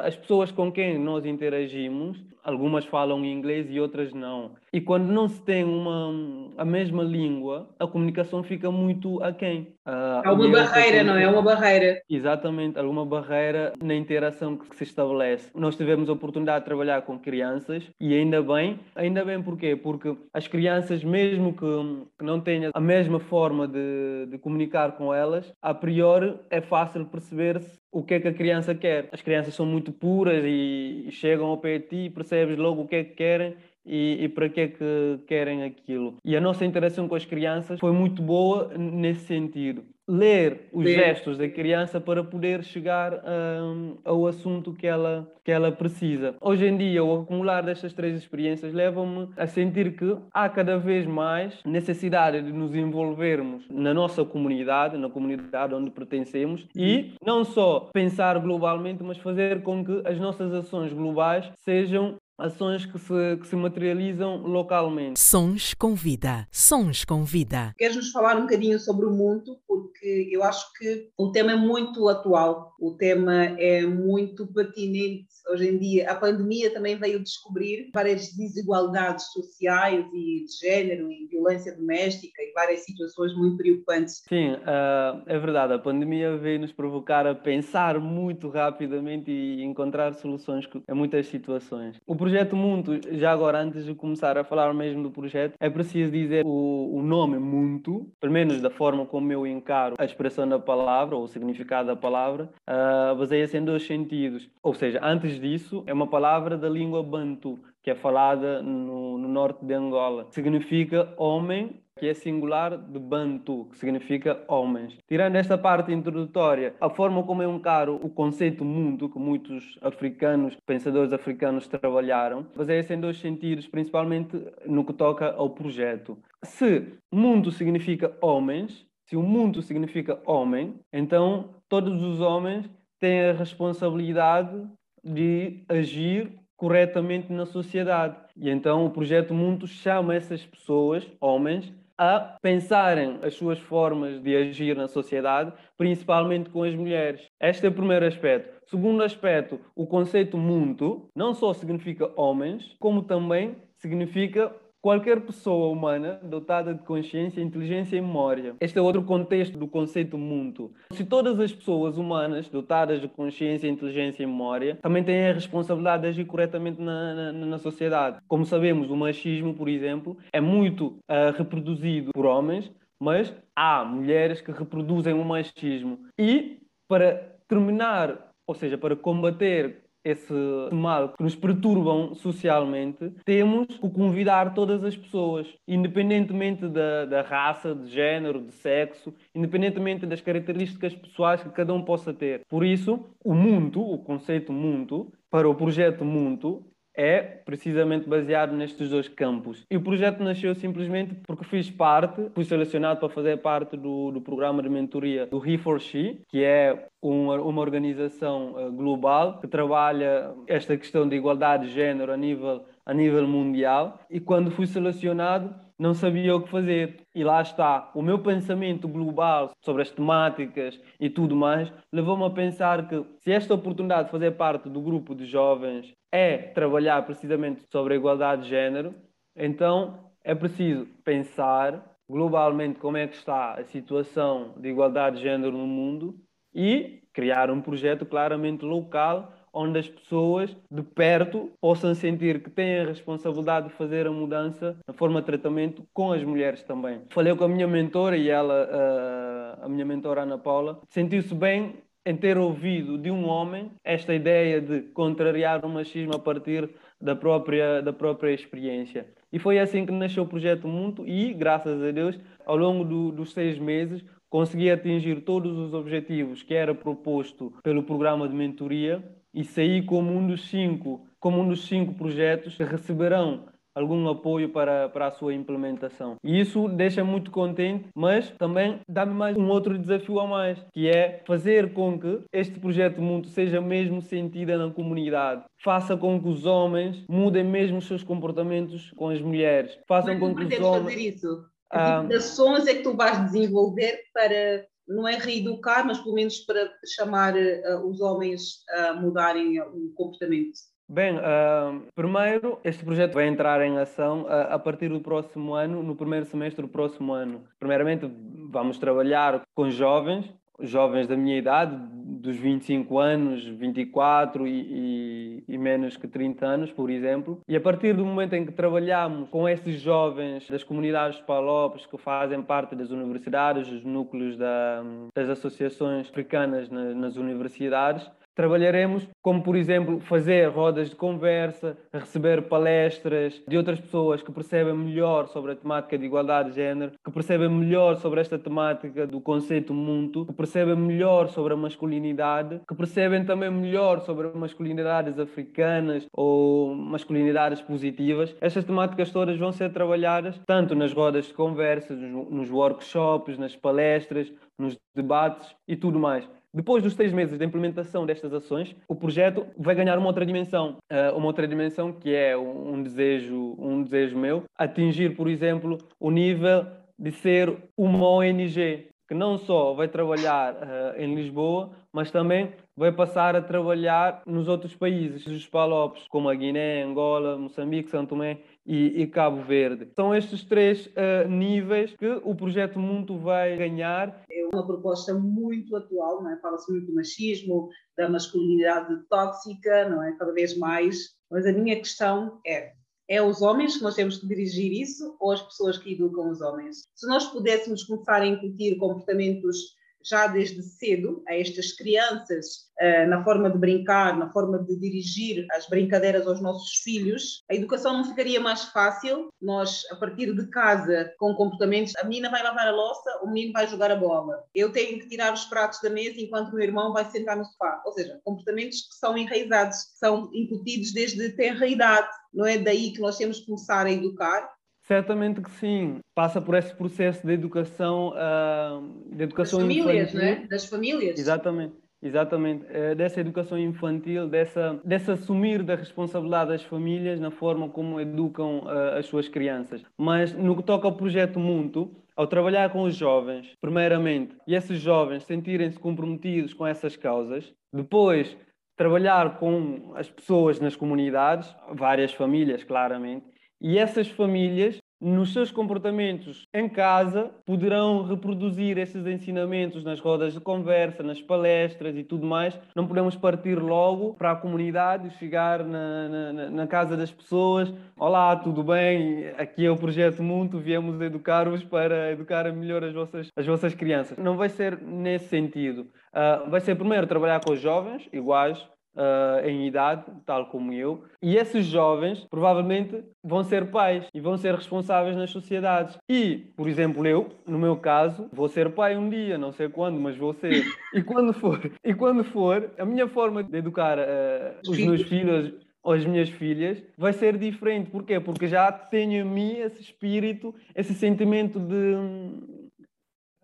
as pessoas com quem nós interagimos, algumas falam inglês e outras não. E quando não se tem uma, a mesma língua, a comunicação fica muito aquém. Uh, Há uma barreira, não é? Uma barreira. Exatamente, alguma barreira na interação que se estabelece. Nós tivemos a oportunidade de trabalhar com crianças e ainda bem. Ainda bem porquê? Porque as crianças, mesmo que, que não tenham a mesma forma de, de comunicar com elas, a priori é fácil perceber-se o que é que a criança quer. As crianças são muito puras e chegam ao pé de ti e percebes logo o que é que querem e, e, para que é que querem aquilo. E a nossa interação com as crianças foi muito boa nesse sentido. Ler os Sim. gestos da criança para poder chegar um, ao assunto que ela, que ela precisa. Hoje em dia, o acumular destas três experiências leva-me a sentir que há cada vez mais necessidade de nos envolvermos na nossa comunidade, na comunidade onde pertencemos, e não só pensar globalmente, mas fazer com que as nossas ações globais sejam ações que se, que se materializam localmente. Sons com vida. Sons com vida. Queres nos falar um bocadinho sobre o mundo? Porque eu acho que o tema é muito atual, o tema é muito pertinente hoje em dia. A pandemia também veio descobrir várias desigualdades sociais e de género e violência doméstica e várias situações muito preocupantes. Sim, uh, é verdade. A pandemia veio nos provocar a pensar muito rapidamente e encontrar soluções a muitas situações. O projeto Muito, já agora, antes de começar a falar mesmo do projeto, é preciso dizer o, o nome Muito, pelo menos da forma como eu encaro a expressão da palavra ou o significado da palavra, uh, baseia-se em dois sentidos. Ou seja, antes disso, é uma palavra da língua Bantu, que é falada no, no norte de Angola. Significa homem que é singular de Bantu, que significa homens. Tirando esta parte introdutória, a forma como eu encaro o conceito mundo, que muitos africanos, pensadores africanos trabalharam, baseia-se em dois sentidos, principalmente no que toca ao projeto. Se mundo significa homens, se o mundo significa homem, então todos os homens têm a responsabilidade de agir corretamente na sociedade. E então o projeto Mundo chama essas pessoas, homens, a pensarem as suas formas de agir na sociedade, principalmente com as mulheres. Este é o primeiro aspecto. Segundo aspecto, o conceito mundo não só significa homens, como também significa Qualquer pessoa humana dotada de consciência, inteligência e memória. Este é outro contexto do conceito mundo. Se todas as pessoas humanas dotadas de consciência, inteligência e memória também têm a responsabilidade de agir corretamente na, na, na sociedade. Como sabemos, o machismo, por exemplo, é muito uh, reproduzido por homens, mas há mulheres que reproduzem o machismo. E para terminar, ou seja, para combater esse mal que nos perturbam socialmente, temos que convidar todas as pessoas, independentemente da, da raça, de género, de sexo, independentemente das características pessoais que cada um possa ter. Por isso, o mundo, o conceito mundo, para o projeto Mundo, é precisamente baseado nestes dois campos. E o projeto nasceu simplesmente porque fiz parte, fui selecionado para fazer parte do, do programa de mentoria do He for She, que é uma, uma organização uh, global que trabalha esta questão de igualdade de género a nível, a nível mundial. E quando fui selecionado, não sabia o que fazer. E lá está, o meu pensamento global sobre as temáticas e tudo mais levou-me a pensar que se esta oportunidade de fazer parte do grupo de jovens é trabalhar precisamente sobre a igualdade de género, então é preciso pensar globalmente como é que está a situação de igualdade de género no mundo e criar um projeto claramente local onde as pessoas de perto possam sentir que têm a responsabilidade de fazer a mudança na forma de tratamento com as mulheres também. Falei com a minha mentora e ela, a minha mentora Ana Paula, sentiu-se bem em ter ouvido de um homem esta ideia de contrariar o machismo a partir da própria, da própria experiência. E foi assim que nasceu o Projeto Mundo e, graças a Deus, ao longo do, dos seis meses, consegui atingir todos os objetivos que era proposto pelo programa de mentoria e saí como um dos cinco, como um dos cinco projetos que receberão algum apoio para, para a sua implementação. E isso deixa muito contente, mas também dá-me mais um outro desafio a mais, que é fazer com que este projeto Mundo seja mesmo sentido na comunidade. Faça com que os homens mudem mesmo os seus comportamentos com as mulheres. Façam Como com que os homens... fazer isso? Que tipo de ações é que tu vais desenvolver para não é reeducar, mas pelo menos para chamar uh, os homens a mudarem o comportamento? Bem, uh, primeiro, este projeto vai entrar em ação a, a partir do próximo ano, no primeiro semestre do próximo ano. Primeiramente, vamos trabalhar com jovens, jovens da minha idade, dos 25 anos, 24 e, e, e, menos que 30 anos, por exemplo. E a partir do momento em que trabalhamos com esses jovens das comunidades palopes que fazem parte das universidades, dos núcleos da, das associações africanas nas, nas universidades, Trabalharemos como, por exemplo, fazer rodas de conversa, receber palestras de outras pessoas que percebem melhor sobre a temática de igualdade de género, que percebem melhor sobre esta temática do conceito mundo, que percebem melhor sobre a masculinidade, que percebem também melhor sobre masculinidades africanas ou masculinidades positivas. Estas temáticas todas vão ser trabalhadas tanto nas rodas de conversa, nos workshops, nas palestras, nos debates e tudo mais. Depois dos seis meses da implementação destas ações, o projeto vai ganhar uma outra dimensão, uh, uma outra dimensão que é um desejo, um desejo meu, atingir, por exemplo, o nível de ser uma ONG que não só vai trabalhar uh, em Lisboa, mas também vai passar a trabalhar nos outros países, os palopes, como a Guiné, Angola, Moçambique, São Tomé e, e Cabo Verde. São estes três uh, níveis que o projeto Mundo vai ganhar. É uma proposta muito atual, não é? Fala-se muito do machismo, da masculinidade tóxica, não é? Cada vez mais. Mas a minha questão é: é os homens que nós temos que dirigir isso ou as pessoas que educam os homens? Se nós pudéssemos começar a incutir comportamentos já desde cedo a estas crianças, uh, na forma de brincar, na forma de dirigir as brincadeiras aos nossos filhos, a educação não ficaria mais fácil. Nós, a partir de casa, com comportamentos, a menina vai lavar a louça, o menino vai jogar a bola. Eu tenho que tirar os pratos da mesa enquanto o meu irmão vai sentar no sofá. Ou seja, comportamentos que são enraizados, que são incutidos desde tenra idade. Não é daí que nós temos que começar a educar, Certamente que sim. Passa por esse processo de educação, uh, de educação das famílias, infantil. não é? Das famílias. Exatamente. Exatamente, é dessa educação infantil, dessa, dessa assumir da responsabilidade das famílias na forma como educam uh, as suas crianças. Mas no que toca ao projeto Mundo, ao trabalhar com os jovens, primeiramente, e esses jovens sentirem-se comprometidos com essas causas, depois trabalhar com as pessoas nas comunidades, várias famílias, claramente, e essas famílias, nos seus comportamentos em casa, poderão reproduzir esses ensinamentos nas rodas de conversa, nas palestras e tudo mais. Não podemos partir logo para a comunidade, chegar na, na, na casa das pessoas. Olá, tudo bem? Aqui é o Projeto Mundo, viemos educar-vos para educar melhor as vossas, as vossas crianças. Não vai ser nesse sentido. Uh, vai ser primeiro trabalhar com os jovens, iguais, uh, em idade, tal como eu, e esses jovens provavelmente vão ser pais e vão ser responsáveis nas sociedades. E, por exemplo, eu, no meu caso, vou ser pai um dia, não sei quando, mas vou ser. (laughs) E quando for, e quando for a minha forma de educar uh, os meus filhos ou as minhas filhas vai ser diferente. Porquê? Porque já tenho em mim esse espírito, esse sentimento de,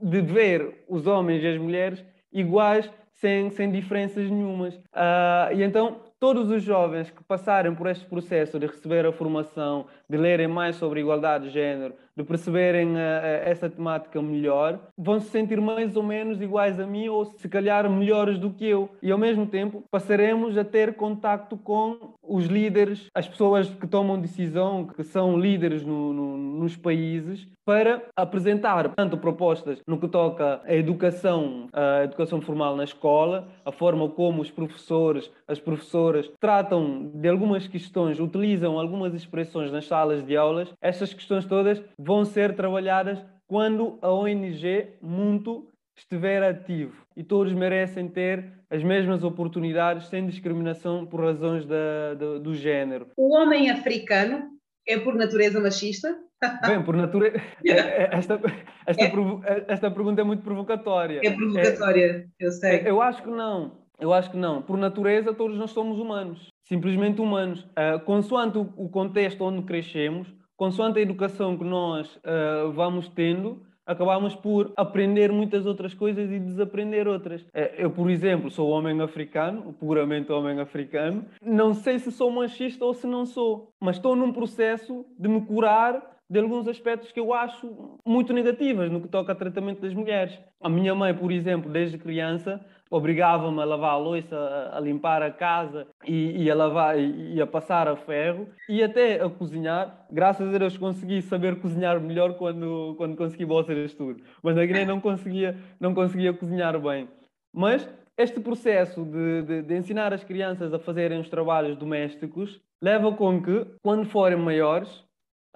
de ver os homens e as mulheres iguais sem, sem diferenças nenhumas. Uh, e então, todos os jovens que passarem por este processo de receber a formação, de lerem mais sobre igualdade de género, de perceberem uh, essa temática melhor, vão se sentir mais ou menos iguais a mim ou se calhar melhores do que eu. E ao mesmo tempo passaremos a ter contacto com os líderes, as pessoas que tomam decisão, que são líderes no, no, nos países, para apresentar tanto propostas no que toca à educação, a educação formal na escola, a forma como os professores, as professoras tratam de algumas questões, utilizam algumas expressões nas salas de aulas. Estas questões todas vão ser trabalhadas quando a ONG Muito estiver ativo e todos merecem ter as mesmas oportunidades sem discriminação por razões da, da, do género. O homem africano é por natureza machista? (laughs) Bem, por natureza. É, é, esta, esta, é. esta pergunta é muito provocatória. É provocatória, é, eu sei. Eu acho que não. Eu acho que não. Por natureza, todos nós somos humanos. Simplesmente humanos. Uh, consoante o, o contexto onde crescemos, consoante a educação que nós uh, vamos tendo, acabamos por aprender muitas outras coisas e desaprender outras. Eh, eu, por exemplo, sou homem africano, puramente homem africano. Não sei se sou machista ou se não sou, mas estou num processo de me curar de alguns aspectos que eu acho muito negativos no que toca ao tratamento das mulheres. A minha mãe, por exemplo, desde criança, obrigava-me a lavar a louça, a, limpar a casa e, e, a lavar e, a passar a ferro e até a cozinhar. Graças a Deus consegui saber cozinhar melhor quando quando consegui de estudo. Mas na Guiné não conseguia não conseguia cozinhar bem. Mas este processo de, de, de ensinar as crianças a fazerem os trabalhos domésticos leva com que, quando forem maiores,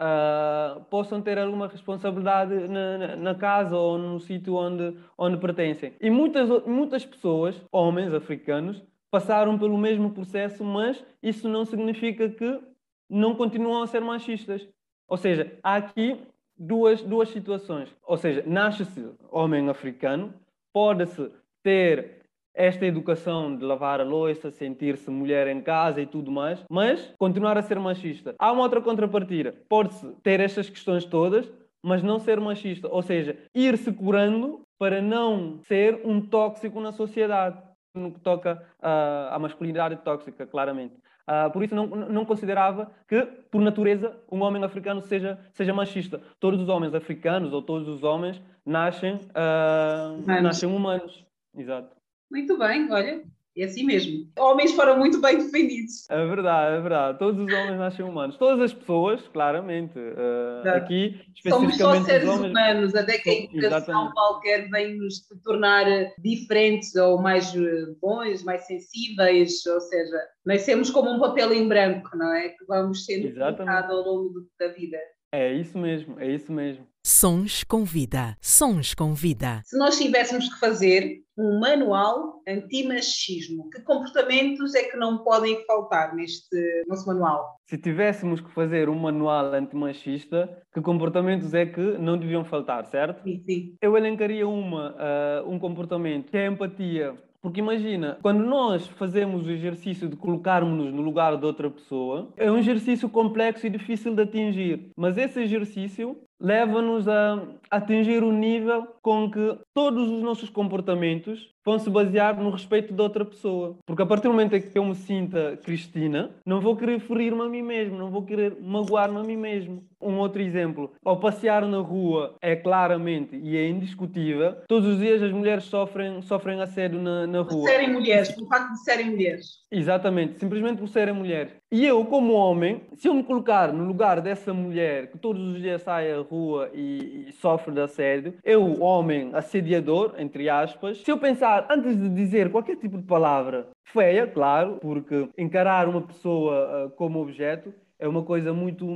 uh, possam ter alguma responsabilidade na, na, na casa ou no sítio onde, onde pertencem. E muitas, muitas pessoas, homens africanos, passaram pelo mesmo processo, mas isso não significa que não continuam a ser machistas. Ou seja, há aqui duas, duas situações. Ou seja, nasce-se homem africano, pode-se ter esta educação de lavar a louça, sentir-se mulher em casa e tudo mais, mas continuar a ser machista. Há uma outra contrapartida. Pode-se ter estas questões todas, mas não ser machista. Ou seja, ir-se curando para não ser um tóxico na sociedade, no que toca uh, à masculinidade tóxica, claramente. Uh, por isso não, não considerava que, por natureza, um homem africano seja, seja machista. Todos os homens africanos ou todos os homens nascem, uh, nascem humanos. Exato. Muito bem, olha, é assim mesmo. Homens foram muito bem defendidos. É verdade, é verdade. Todos os homens nascem humanos. Todas as pessoas, claramente. Uh, aqui, especificamente. Somos só seres homens... humanos, até que a educação qualquer vem nos tornar diferentes ou mais eh, bons, mais sensíveis, ou seja, nascemos como um papel em branco, não é? Que vamos sendo colocados ao longo da vida. É isso mesmo, é isso mesmo. Sons com vida, sons com vida. Se nós tivéssemos que fazer um manual anti-machismo, que comportamentos é que não podem faltar neste nosso manual? Se tivéssemos que fazer um manual antimachista, que comportamentos é que não deviam faltar, certo? Sim, sim. Eu elencaria uma, uh, um comportamento que é a empatia. Porque imagina, quando nós fazemos o exercício de colocarmos-nos no lugar de outra pessoa, é um exercício complexo e difícil de atingir. Mas esse exercício leva-nos a atingir o nível com que todos os nossos comportamentos vão se basear no respeito de outra pessoa. Porque a partir do momento em que eu me sinta Cristina, não vou querer ferir-me a mim mesmo, não vou querer magoar-me a mim mesmo. Um outro exemplo, ao passear na rua, é claramente e é indiscutível, todos os dias as mulheres sofrem, sofrem assédio na, na rua. Por serem mulheres, pelo facto de serem mulheres. Exatamente, simplesmente por serem mulheres. E eu, como homem, se eu me colocar no lugar dessa mulher que todos os dias sai à rua e, e sofre de assédio, eu, homem assediador, entre aspas, se eu pensar antes de dizer qualquer tipo de palavra feia, claro, porque encarar uma pessoa uh, como objeto é uma coisa muito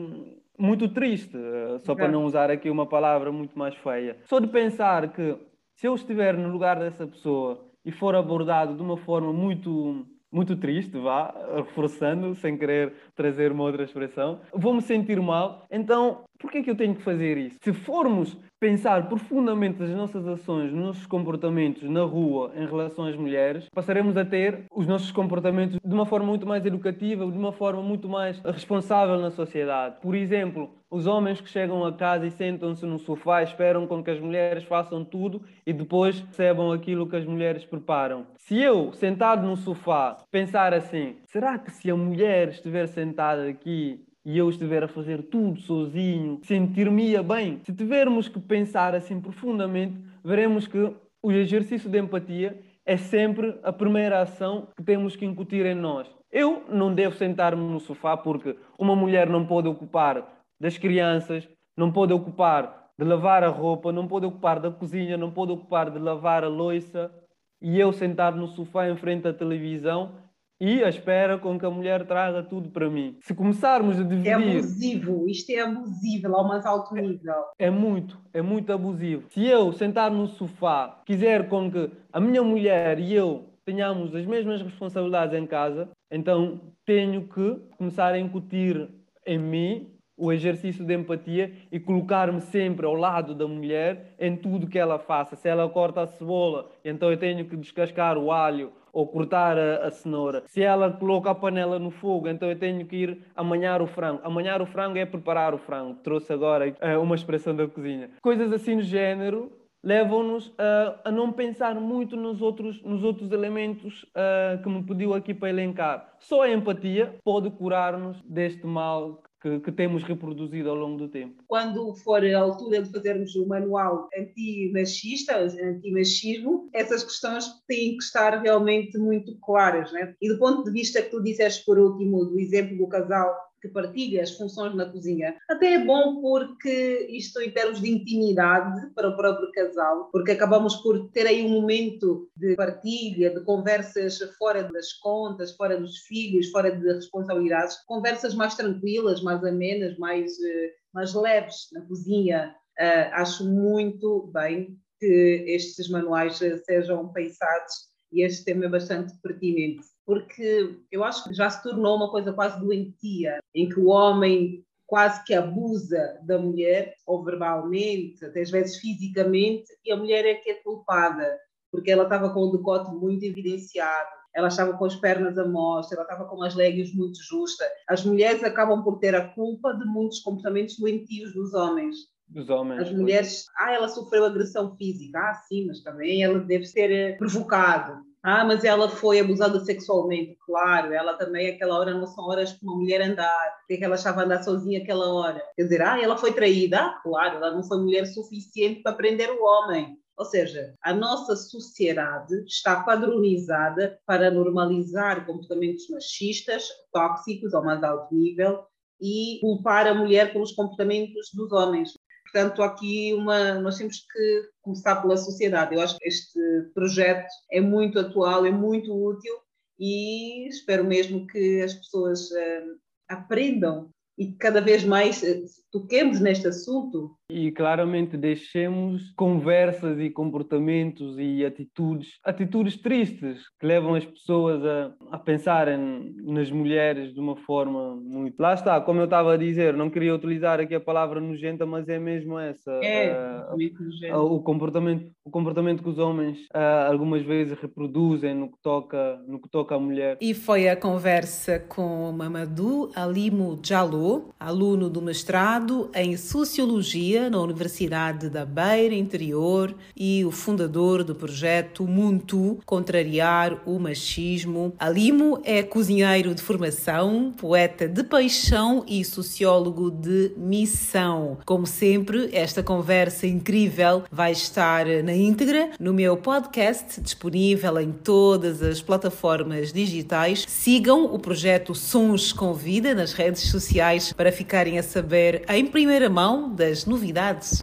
muito triste, uh, só para não usar aqui uma palavra muito mais feia. Só de pensar que se eu estiver no lugar dessa pessoa e for abordado de uma forma muito muito triste, vá, reforçando, sem querer trazer uma outra expressão. Vou-me sentir mal. Então, por que é que eu tenho que fazer isso? Se formos pensar profundamente nas nossas ações, nos nossos comportamentos na rua em relação às mulheres, passaremos a ter os nossos comportamentos de uma forma muito mais educativa, de uma forma muito mais responsável na sociedade. Por exemplo, os homens que chegam a casa e sentam-se no sofá esperam com que as mulheres façam tudo e depois recebam aquilo que as mulheres preparam. Se eu, sentado no sofá, pensar assim, será que se a mulher estiver sentada aqui e eu estiver a fazer tudo sozinho, sentir-me bem. Se tivermos que pensar assim profundamente, veremos que o exercício de empatia é sempre a primeira ação que temos que incutir em nós. Eu não devo sentar-me no sofá porque uma mulher não pode ocupar das crianças, não pode ocupar de lavar a roupa, não pode ocupar da cozinha, não pode ocupar de lavar a louça e eu sentar no sofá em frente à televisão e a espera com que a mulher traga tudo para mim. Se começarmos a dividir. É abusivo, isto é abusivo ao mais alto nível. É muito, é muito abusivo. Se eu sentar no sofá, quiser com que a minha mulher e eu tenhamos as mesmas responsabilidades em casa, então tenho que começar a incutir em mim o exercício de empatia e colocar-me sempre ao lado da mulher em tudo que ela faça. Se ela corta a cebola, então eu tenho que descascar o alho ou cortar a, a, cenoura. Se ela coloca a panela no fogo, então eu tenho que ir amanhar o frango. Amanhar o frango é preparar o frango. Trouxe agora uh, uma expressão da cozinha. Coisas assim do género levam-nos a, a, não pensar muito nos outros, nos outros elementos uh, que me pediu aqui para elencar. Só a empatia pode curar-nos deste mal que, que, temos reproduzido ao longo do tempo. Quando for a altura de fazermos o manual anti-machista, anti-machismo, essas questões têm que estar realmente muito claras. Né? E do ponto de vista que tu disseste por último, do exemplo do casal que partilha as funções na cozinha. Até é bom porque isto em termos de intimidade para o próprio casal, porque acabamos por ter aí um momento de partilha, de conversas fora das contas, fora dos filhos, fora de responsabilidades, conversas mais tranquilas, mais amenas, mais, eh, mais leves na cozinha. Uh, acho muito bem que estes manuais sejam pensados e este tema é bastante pertinente porque eu acho que já se tornou uma coisa quase doentia, em que o homem quase que abusa da mulher, ou verbalmente, até às vezes fisicamente, e a mulher é que é culpada, porque ela estava com o decote muito evidenciado, ela estava com as pernas à mostra, ela estava com as léguas muito justas. As mulheres acabam por ter a culpa de muitos comportamentos doentios dos homens. Dos homens. As mulheres, ah, ela sofreu agressão física, ah, sim, mas também ela deve ser eh, provocado ah, mas ela foi abusada sexualmente, claro. Ela também, aquela hora, não são horas para uma mulher andar. Porque é que ela estava a andar sozinha aquela hora? Quer dizer, ah, ela foi traída? Ah, claro, ela não foi mulher suficiente para prender o homem. Ou seja, a nossa sociedade está padronizada para normalizar comportamentos machistas, tóxicos ao mais alto nível e culpar a mulher pelos comportamentos dos homens. Portanto, aqui uma, nós temos que começar pela sociedade. Eu acho que este projeto é muito atual, é muito útil e espero mesmo que as pessoas uh, aprendam e cada vez mais eh, toquemos neste assunto. E claramente deixemos conversas e comportamentos e atitudes, atitudes tristes que levam as pessoas a, a pensarem nas mulheres de uma forma muito. Lá está, como eu estava a dizer, não queria utilizar aqui a palavra nojenta, mas é mesmo essa. É, uh, o comportamento, o comportamento que os homens uh, algumas vezes reproduzem no que toca, no que toca à mulher. E foi a conversa com Mamadou Alimo Jalou aluno do mestrado em Sociologia na Universidade da Beira Interior e o fundador do projeto Muntu Contrariar o Machismo. Alimo é cozinheiro de formação, poeta de paixão e sociólogo de missão. Como sempre, esta conversa incrível vai estar na íntegra no meu podcast, disponível em todas as plataformas digitais. Sigam o projeto Sons com Vida nas redes sociais para ficarem a saber em primeira mão das novidades.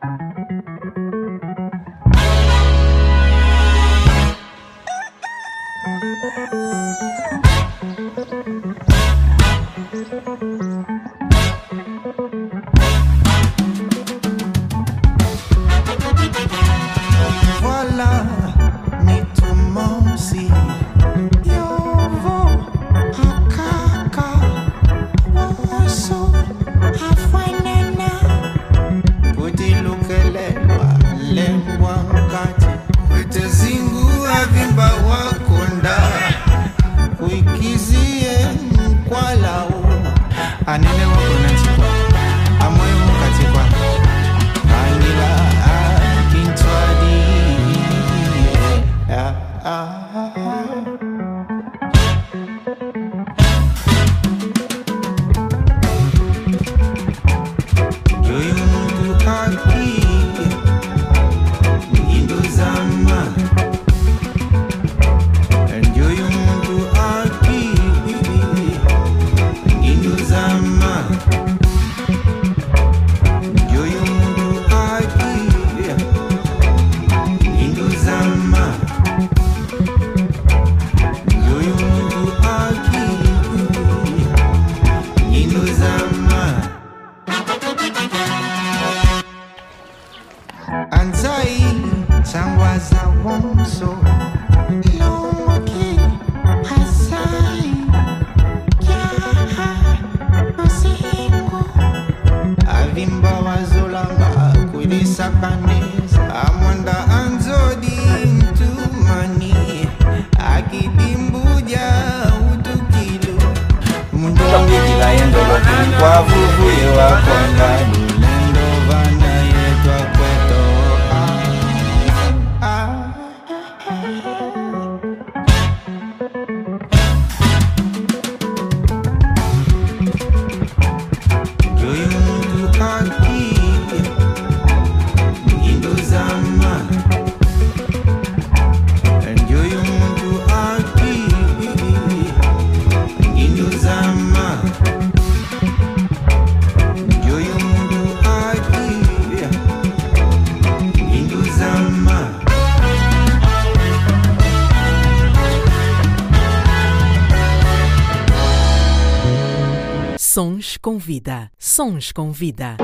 Com vida. Sons com vida.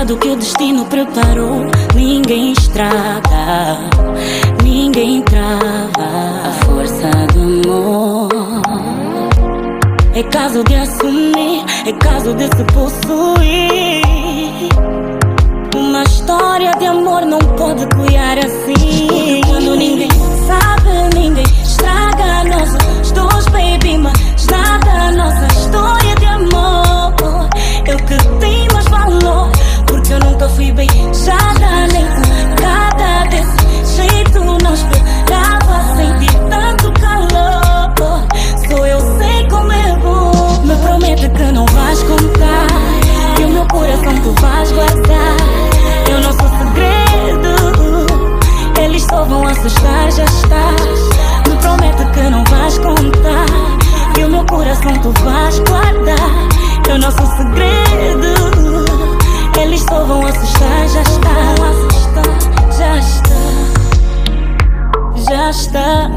Comprovado que o destino preparou. Ninguém estraga, ninguém trava a força do amor. É caso de assumir, é caso de se possuir. Uma história de amor não pode criar assim. Quando ninguém sabe, ninguém estraga nossos dois, baby. Mas nada, nossa tu vais guardar. Eu não sou segredo. Eles só vão assustar, já estás. Me promete que não vais contar. Que o meu coração tu vais guardar. Eu não sou segredo. Eles só vão assustar, já está. Já está. Já está.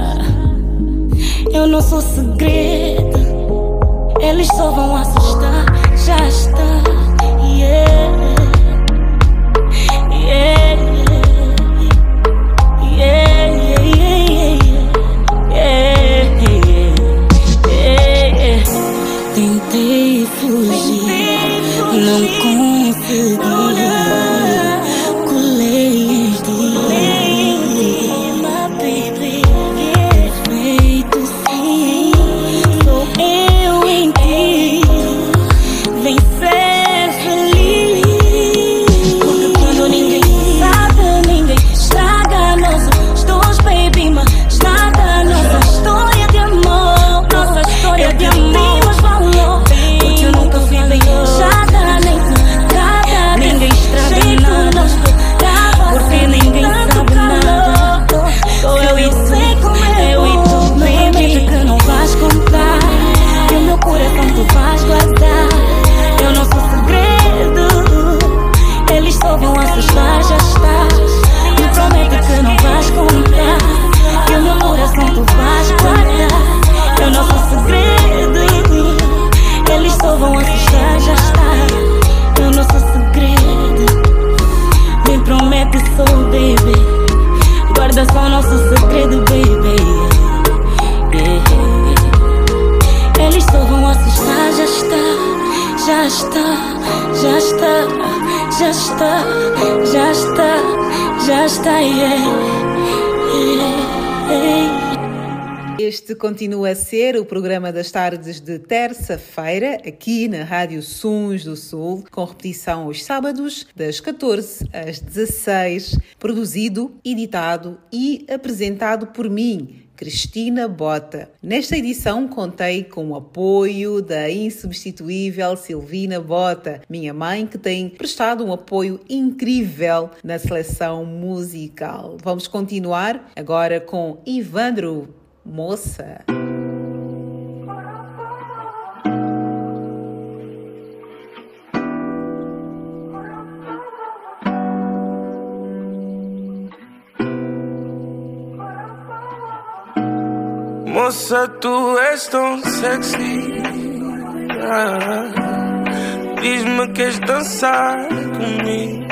Eu não sou segredo. Eles só vão assustar, já está. Yeah. Yeah. Está, já está, já está, yeah. yeah. Este continua a ser o programa das tardes de terça-feira, aqui na Rádio Sons do Sul, com repetição aos sábados, das 14 às 16, produzido, editado e apresentado por mim, Cristina Bota. Nesta edição contei com o apoio da insubstituível Silvina Bota, minha mãe que tem prestado um apoio incrível na seleção musical. Vamos continuar agora com Ivandro Moça. Moça, tu és tão sexy. Diz-me que queres dançar comigo.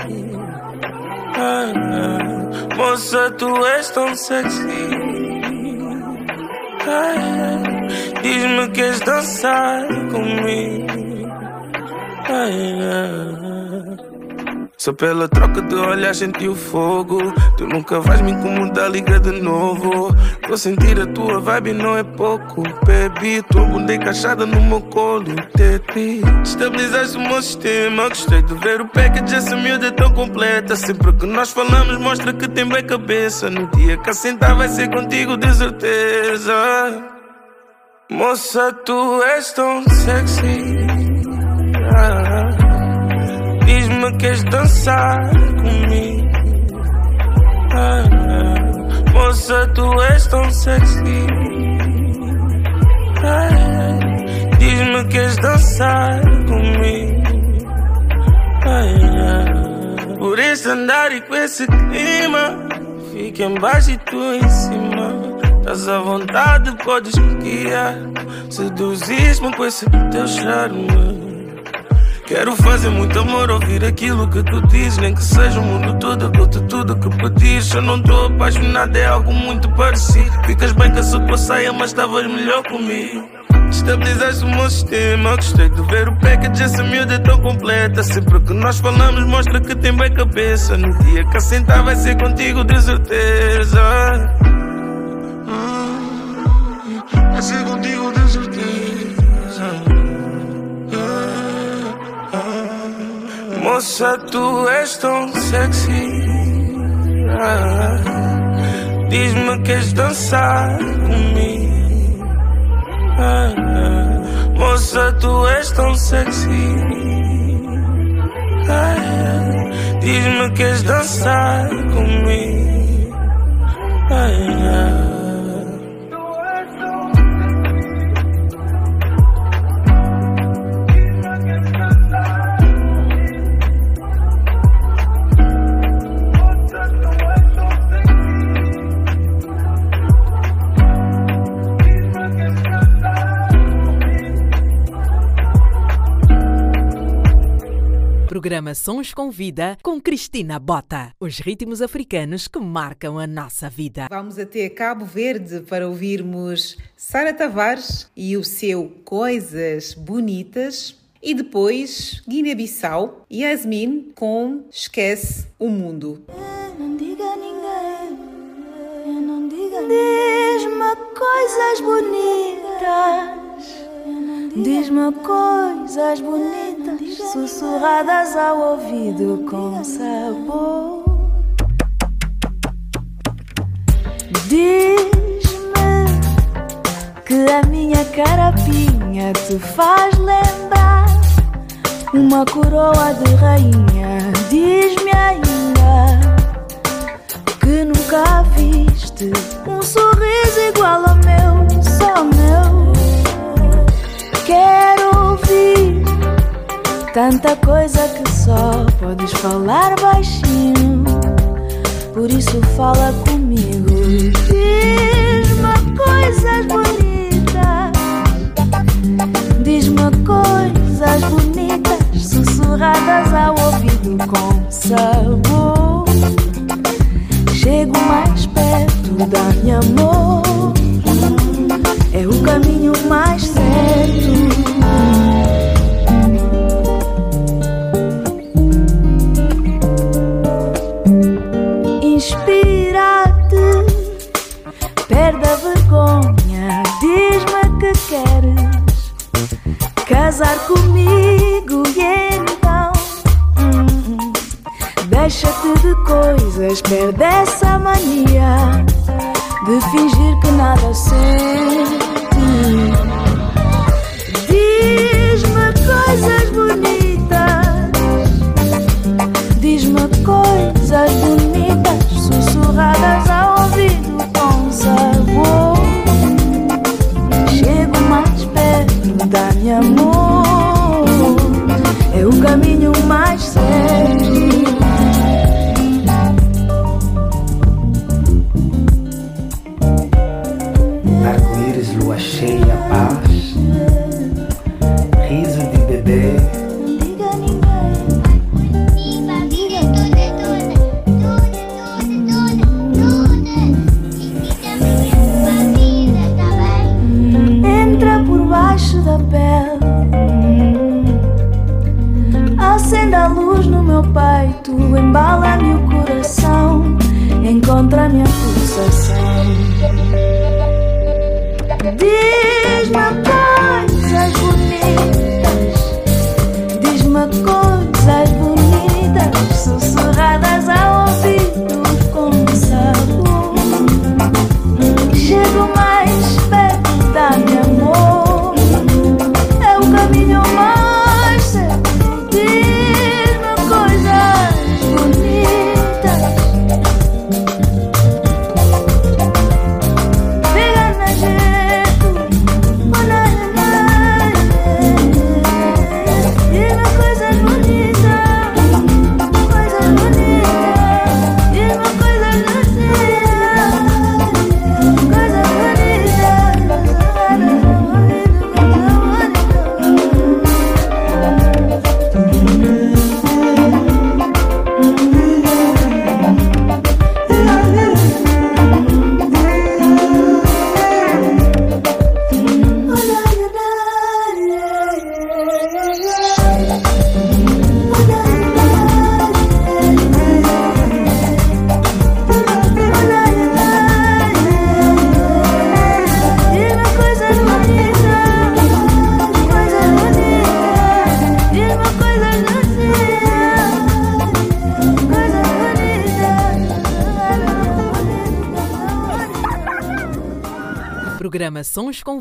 Moça, tu és tão sexy. Diz-me que queres dançar comigo. Só pela troca de olhar senti o fogo. Tu nunca vais me incomodar, liga de novo. A sentir a tua vibe não é pouco. Baby, tua bunda encaixada no meu colo. Tete, estabilizaste o meu sistema. Gostei de ver o package, essa miúda é tão completa. Sempre que nós falamos mostra que tem bem cabeça. No dia que assentar vai ser contigo de certeza. Moça, tu és tão sexy. Ah. Queres dançar comigo. Ah. Moça, tu és tão sexy. Ah. Diz-me que queres dançar comigo. Ah. Por esse andar e com esse clima, fica embaixo e tu em cima. Estás à vontade, podes guiar. Seduzis-me com esse teu charme. Quero fazer muito amor, ouvir aquilo que tu dizes. Nem que seja o mundo todo, dou-te tudo que pedires. Eu não tô apaixonado, é algo muito parecido. Ficas bem com essa tua saia, mas estavas melhor comigo. Estabilizaste o meu sistema, gostei de ver o package. Essa miúda é tão completa. Sempre que nós falamos, mostra que tem bem cabeça. No dia que assentar, vai ser contigo, de certeza. Hum, Vai ser contigo, Moça, tu és tão sexy. Ah, Diz-me que queres dançar comigo. Ah. Moça, tu és tão sexy. Ah, Diz-me que queres dançar comigo. Programa Sons com Vida com Cristina Bota. Os ritmos africanos que marcam a nossa vida. Vamos até Cabo Verde para ouvirmos Sara Tavares e o seu Coisas Bonitas. E depois Guiné-Bissau, Yasmin com Esquece o Mundo. Não diga a ninguém, não diga Diz-me coisas bonitas. Diz-me coisas bonitas, sussurradas ao ouvido com sabor. Diz-me que a minha carapinha te faz lembrar uma coroa de rainha. Diz-me ainda que nunca viste um sorriso igual ao meu, só meu. Quero ouvir tanta coisa que só podes falar baixinho. Por isso fala comigo. Diz-me coisas bonitas. Diz-me coisas bonitas, sussurradas ao ouvido com sabor. Chego mais perto, dá-me amor. É o caminho mais coisas, perde essa mania. de fingir que nada sente. see.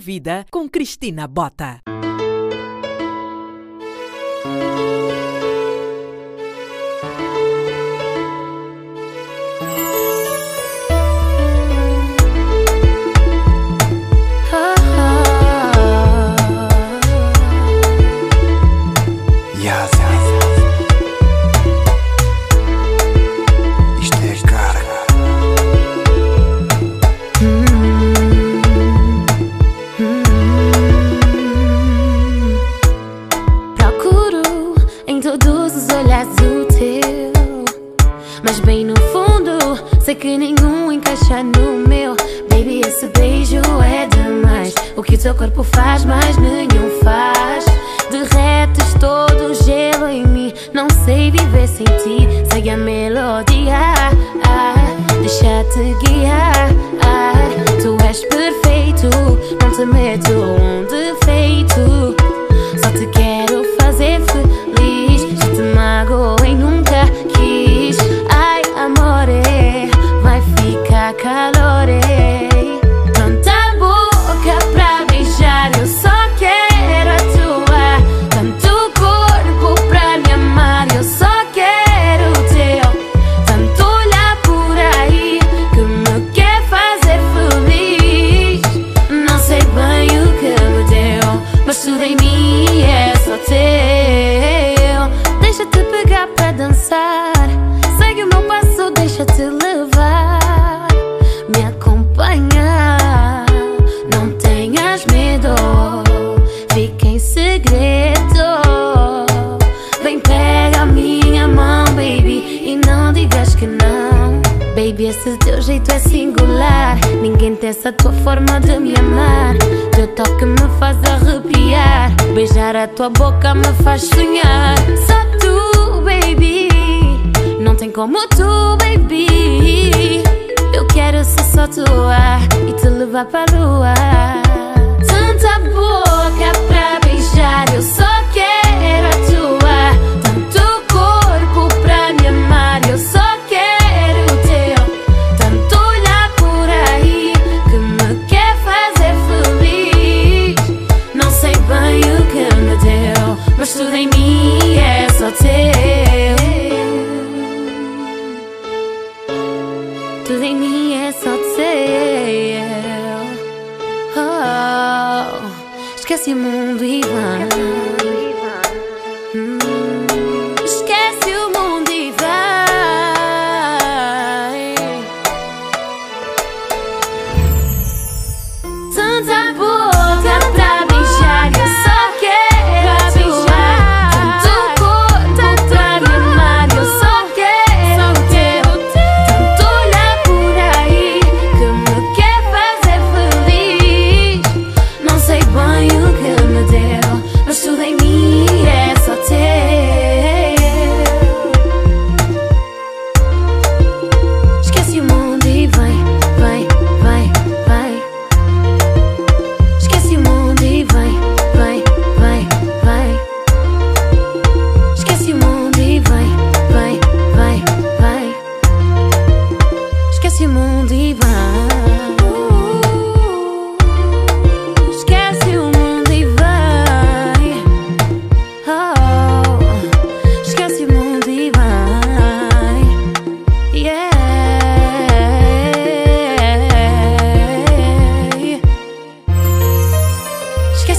Vida com Cristina Bota.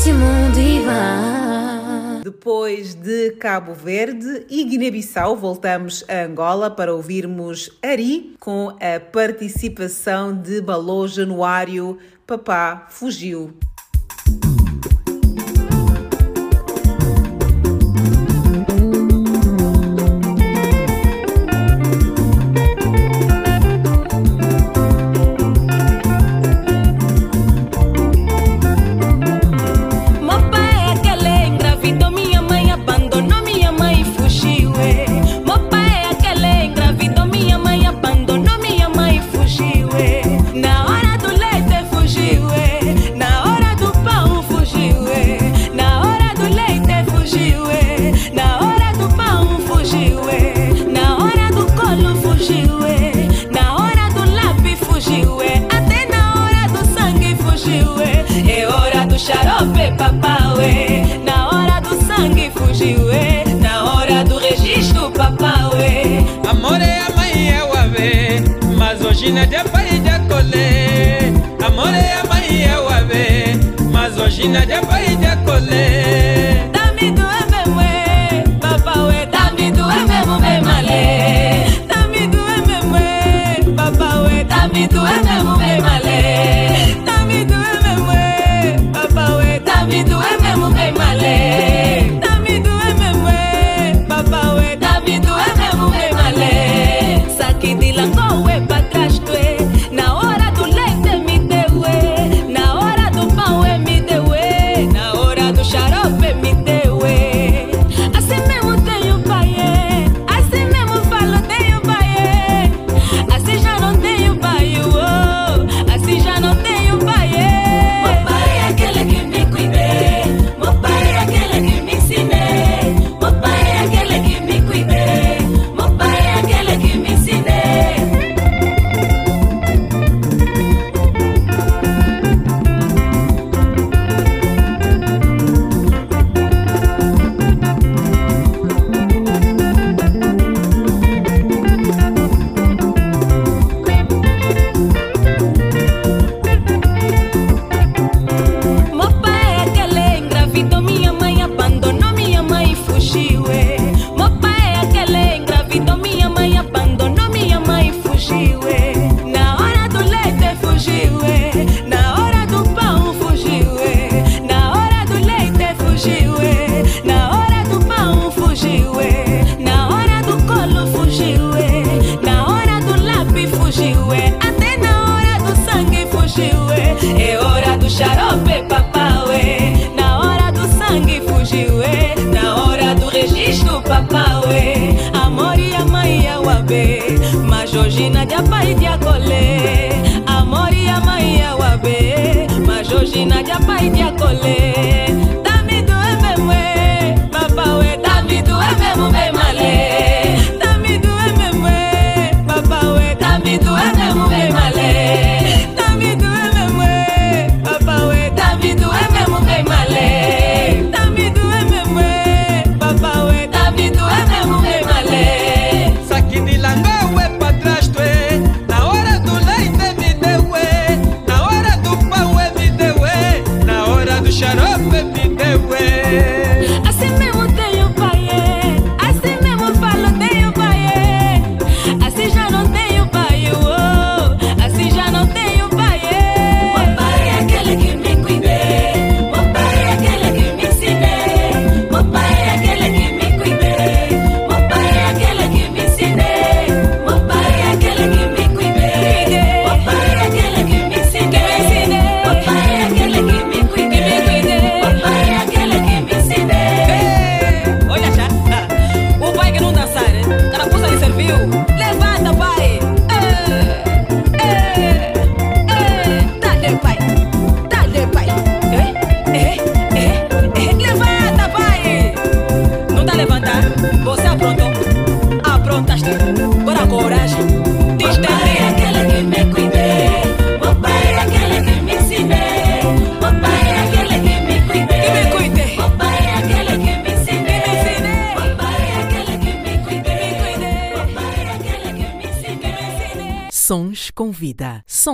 mundo e vá. Depois de Cabo Verde e Guiné-Bissau, voltamos a Angola para ouvirmos Ari com a participação de Balô Januário. Papá fugiu.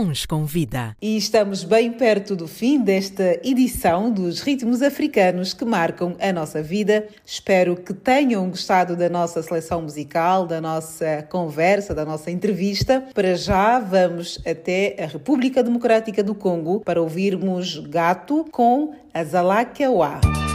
Sons com Vida. E estamos bem perto do fim desta edição dos ritmos africanos que marcam a nossa vida. Espero que tenham gostado da nossa seleção musical, da nossa conversa, da nossa entrevista. Para já, vamos até a República Democrática do Congo para ouvirmos Gato com Azalakewa. Música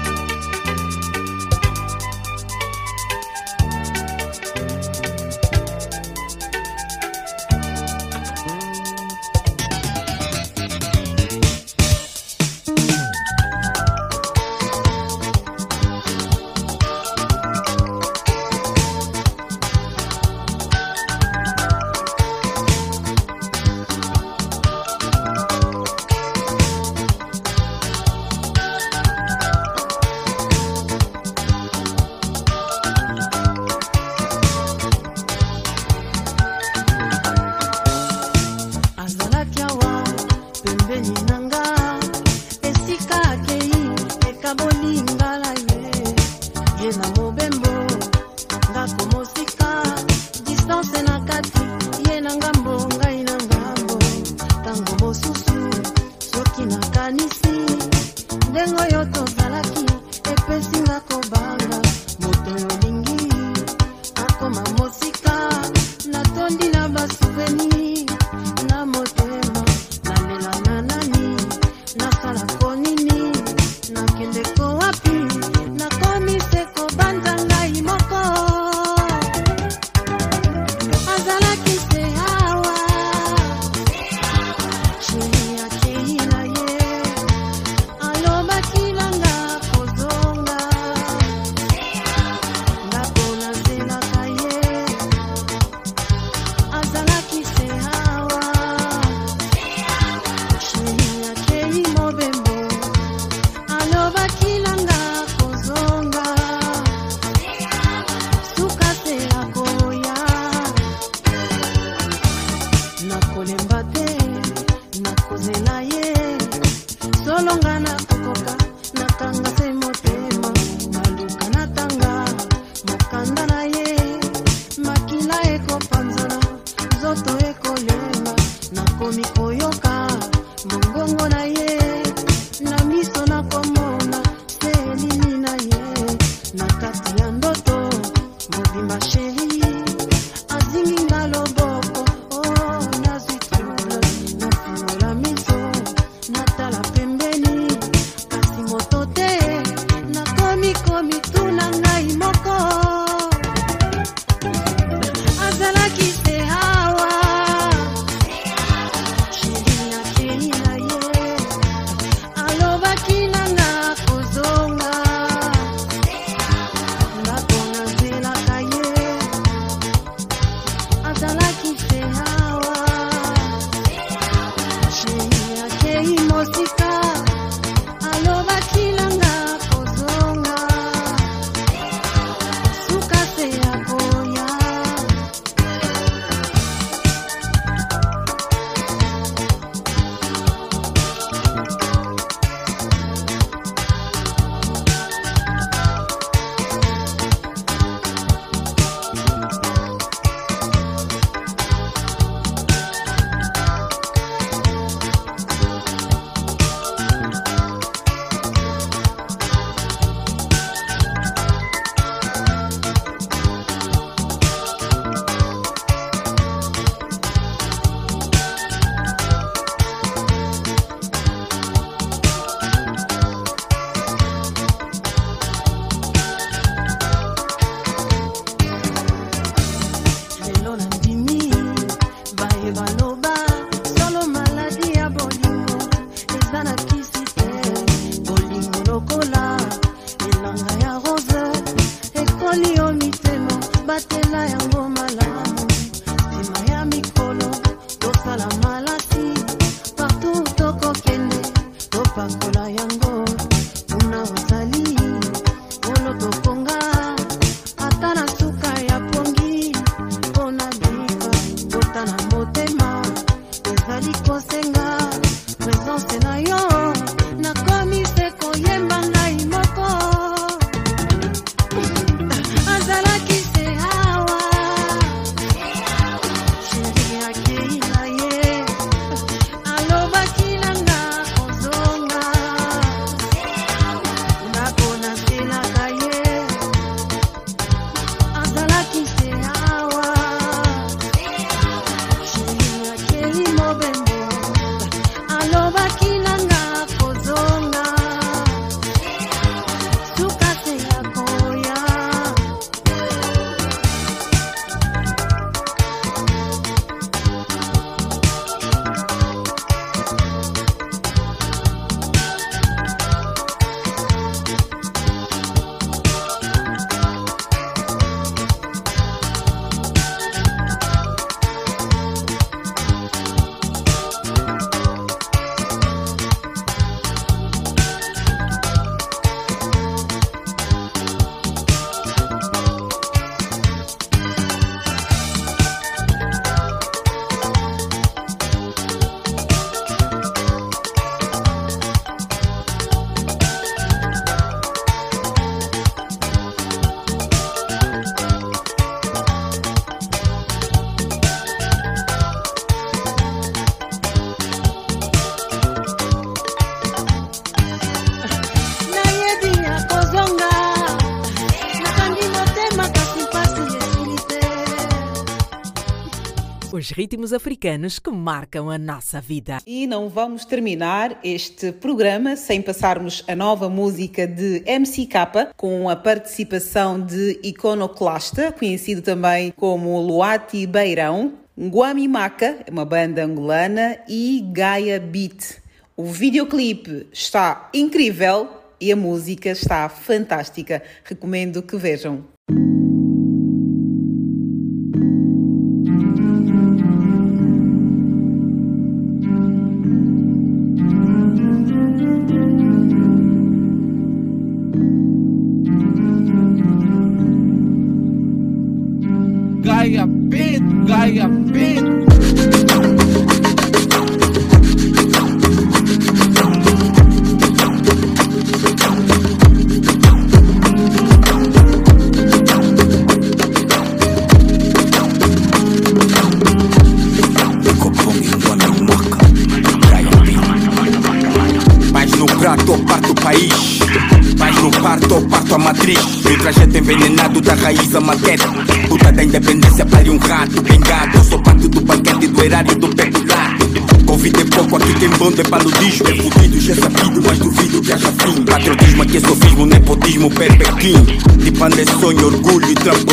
Os ritmos africanos que marcam a nossa vida. E não vamos terminar este programa sem passarmos a nova música de MC Kappa com a participação de Iconoclasta, conhecido também como Luati Beirão, Nguami Maka, uma banda angolana, e Gaia Beat. O videoclipe está incrível e a música está fantástica. Recomendo que vejam.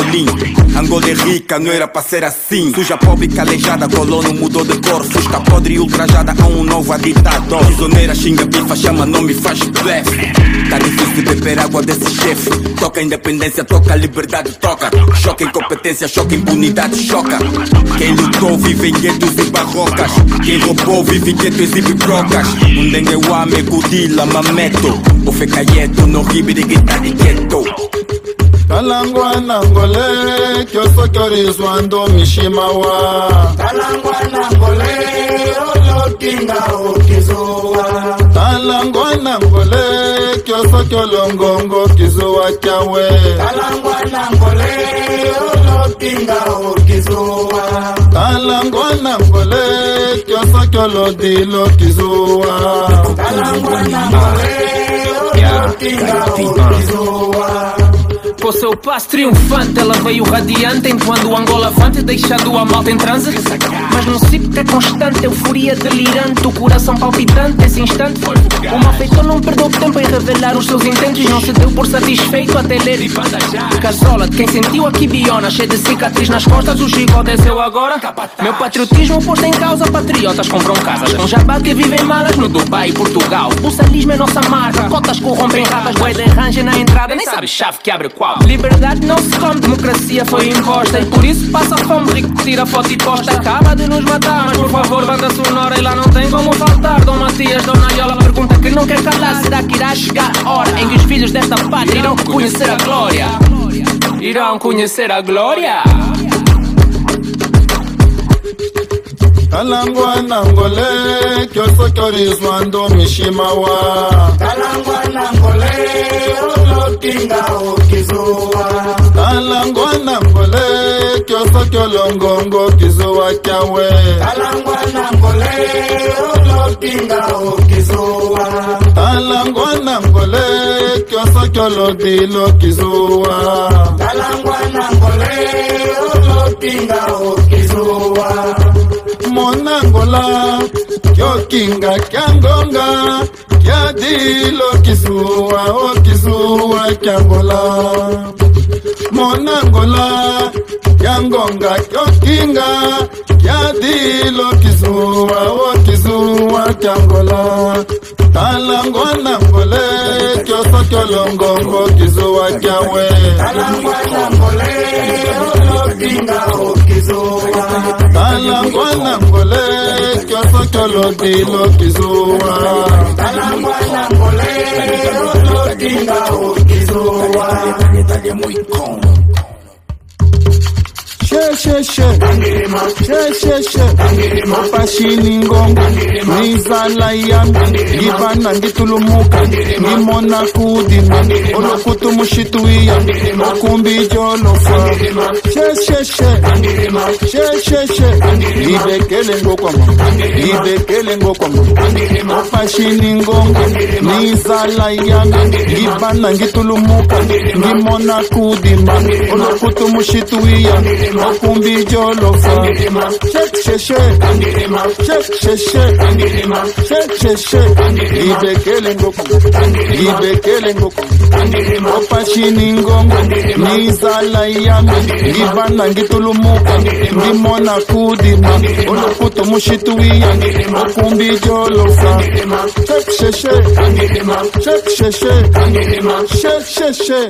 Trampolim Angola é rica, não era pra ser assim. Suja pobre calejada, colono mudou de cor. Fusca podre e ultrajada a um novo ditador. Prisioneira, xinga, bifa, chama, nome, faz blefe. Tá difícil beber água desse chefe. Toca independência, toca liberdade, toca. Choca incompetência, choca impunidade, choca. Quem lutou vive em guetos e barrocas. Quem roubou vive em guetos e bibrocas Um dengue wame, kudila, mameto. O fecayeto, no ribiri, guitari, kalangwa na ngole kyoso kyorizwa ndo mishimawa kalangwa na ngole oyokinga okizuwa kalangwa na ngole kyoso kyolongongo kizuwa cyawe kalangwa na ngole oyokinga okizuwa kalangwa na ngole kyoso kyolodilo kizuwa. Kalangwa na ngole oyokinga okizuwa Com seu passo triunfante, ela veio radiante enquanto Angola avante, deixando a malta em transe. Mas sei porque é constante, euforia delirante, o coração palpitante. Esse instante o malfeitor não perdeu tempo em revelar os seus intentos, não se deu por satisfeito até ler. Casola de quem sentiu a quibiona, cheia de cicatriz nas costas, o Chico desceu agora. Meu patriotismo posto em causa, patriotas compram casas com jabá que vivem malas no Dubai e Portugal. O salismo é nossa marca, cotas corrompem ratas, boi de range na entrada, nem sabe chave que abre qual. Liberdade não se come, democracia foi imposta e por isso passa fome, rico tira foto e posta. Acaba de nos matar, mas por favor, banda sonora e lá não tem como faltar. Dom Matias, Dona Iola pergunta que não quer calar. Será que irá chegar a hora em que os filhos desta pátria irão conhecer a glória? Irão conhecer a glória? kalangwa nangole kyosokorizwa ndo mishimawa kalangwa nangole olotinga okizuwa. Kalangwa nangole kyosokolongongo kizuwa kyawe. Kalangwa nangole olotinga okizuwa. Kalangwa nangole ekosokolo bilokizuwa talangwa na ngole olokinga okizuwa monangola kyokinga kya ngonga kya dilokizuwa okizuwa kya ngola. Monangola ya ngonga yokinga ya dilo kizuwa wo kizuwa kyangola talango nangole kyoso kyolongongo kizuwa kyawe talango nangole yokinga wo kizuwa talango nangole kyoso kyolodilo kizuwa talango nangole yokinga wo kizuwa Muy cómodo. Shesheshe mapashini ngongo nizala yami ngibana ngitulumuka ngimona kudima olokutu mushituiya okumbi jolofa. Shesheshe shesheshe ngibekele ngokwama ngibekele ngokwama mapashini ngongo nizala yami ngibana ngitulumuka ngimona kudima olokutu mushituiya okumbi jolofa shesheshe shesheshe shesheshe ibekele ngoku ibekele ngoku opashini ngongo nizala yami ngibana ngitulumuka ngimona kudima olokuto mushituwiya okumbi jolofa shesheshe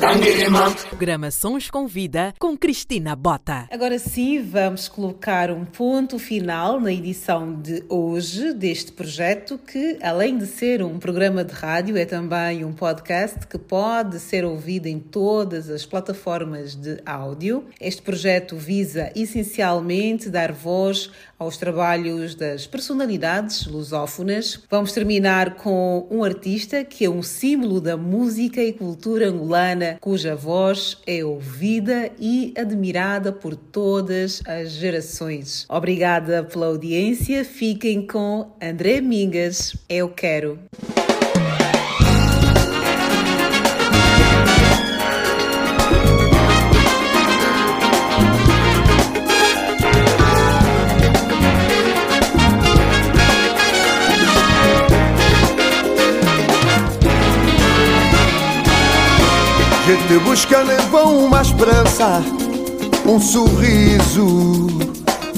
Programa Sons com Vida com Cristina Bota. Agora sim, vamos colocar um ponto final na edição de hoje deste projeto que, além de ser um programa de rádio, é também um podcast que pode ser ouvido em todas as plataformas de áudio. Este projeto visa essencialmente dar voz aos trabalhos das personalidades lusófonas. Vamos terminar com um artista que é um símbolo da música e cultura angolana, cuja voz é ouvida e admirada por todas as gerações. Obrigada pela audiência. Fiquem com André Mingas. Eu quero. Gente buscando em vão uma esperança, um sorriso,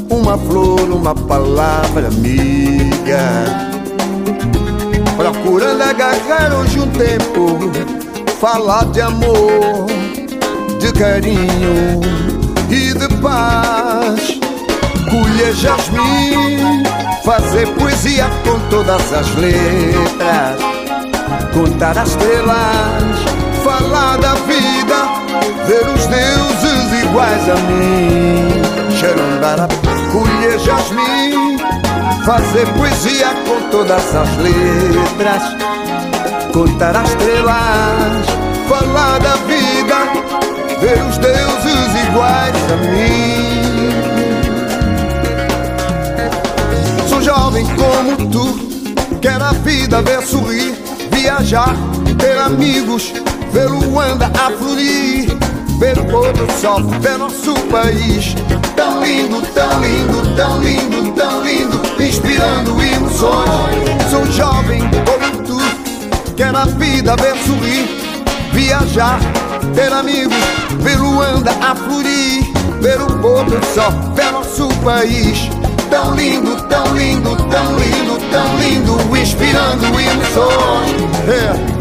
uma flor, uma palavra amiga. Procurando agarrar hoje um tempo, falar de amor, de carinho e de paz. Colher jasmim, fazer poesia com todas as letras, contar as estrelas falar da vida, ver os deuses iguais a mim. Xerandara, colher jasmim, fazer poesia com todas as letras, contar as estrelas, falar da vida, ver os deuses iguais a mim. Sou jovem como tu, quero a vida ver sorrir, viajar, ter amigos ver Luanda a florir, ver o pôr do sol, ver nosso país. Tão lindo, tão lindo, tão lindo, tão lindo, inspirando emoções. Sou jovem como tu, quero a vida ver sorrir, viajar, ter amigos, ver Luanda a florir, ver o pôr do sol, ver nosso país. Tão lindo, tão lindo, tão lindo, tão lindo, inspirando emoções.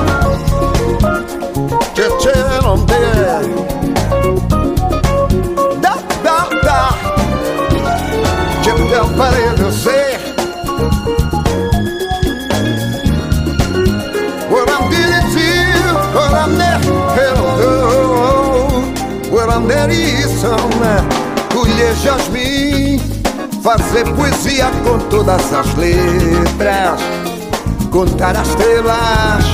colher jasmim, fazer poesia com todas as letras, contar as estrelas,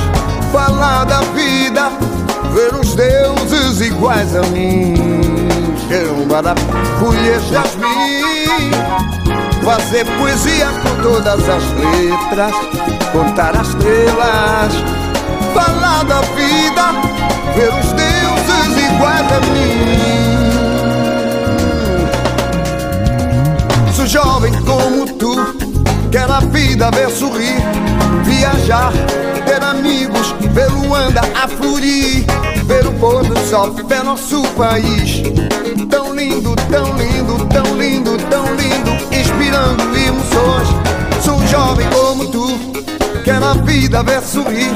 falar da vida, ver os deuses iguais a mim. Colher jasmim, fazer poesia com todas as letras, contar as estrelas, falar da vida, ver os deuses iguais a mim. Jovem como tu, quero a vida ver sorrir, viajar, ter amigos, ver Luanda a florir, ver o pôr do sol, ver nosso país. Tão lindo, tão lindo, tão lindo, tão lindo, inspirando emoções. Sou jovem como tu, quero a vida ver sorrir,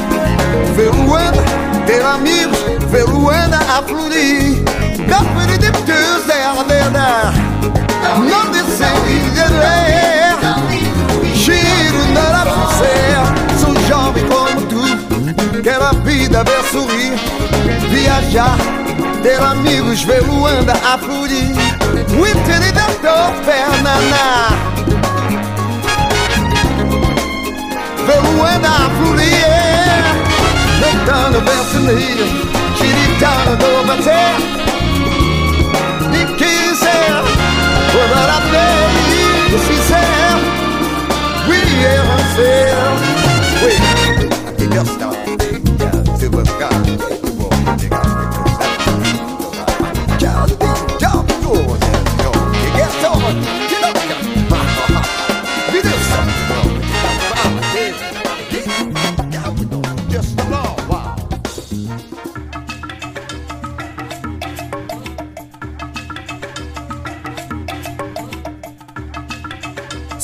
ver Luanda, ter amigos, ver Luanda a florir. Capri de Tuesday, a verdade, não decidi de ler. Giro na você, sou jovem como tu, quero a vida ver sorrir, viajar, ter amigos, ver Luanda a florir. Winter da tua perna Ver Luanda a florir, deitando bem feliz, giritando do bater. We're paix the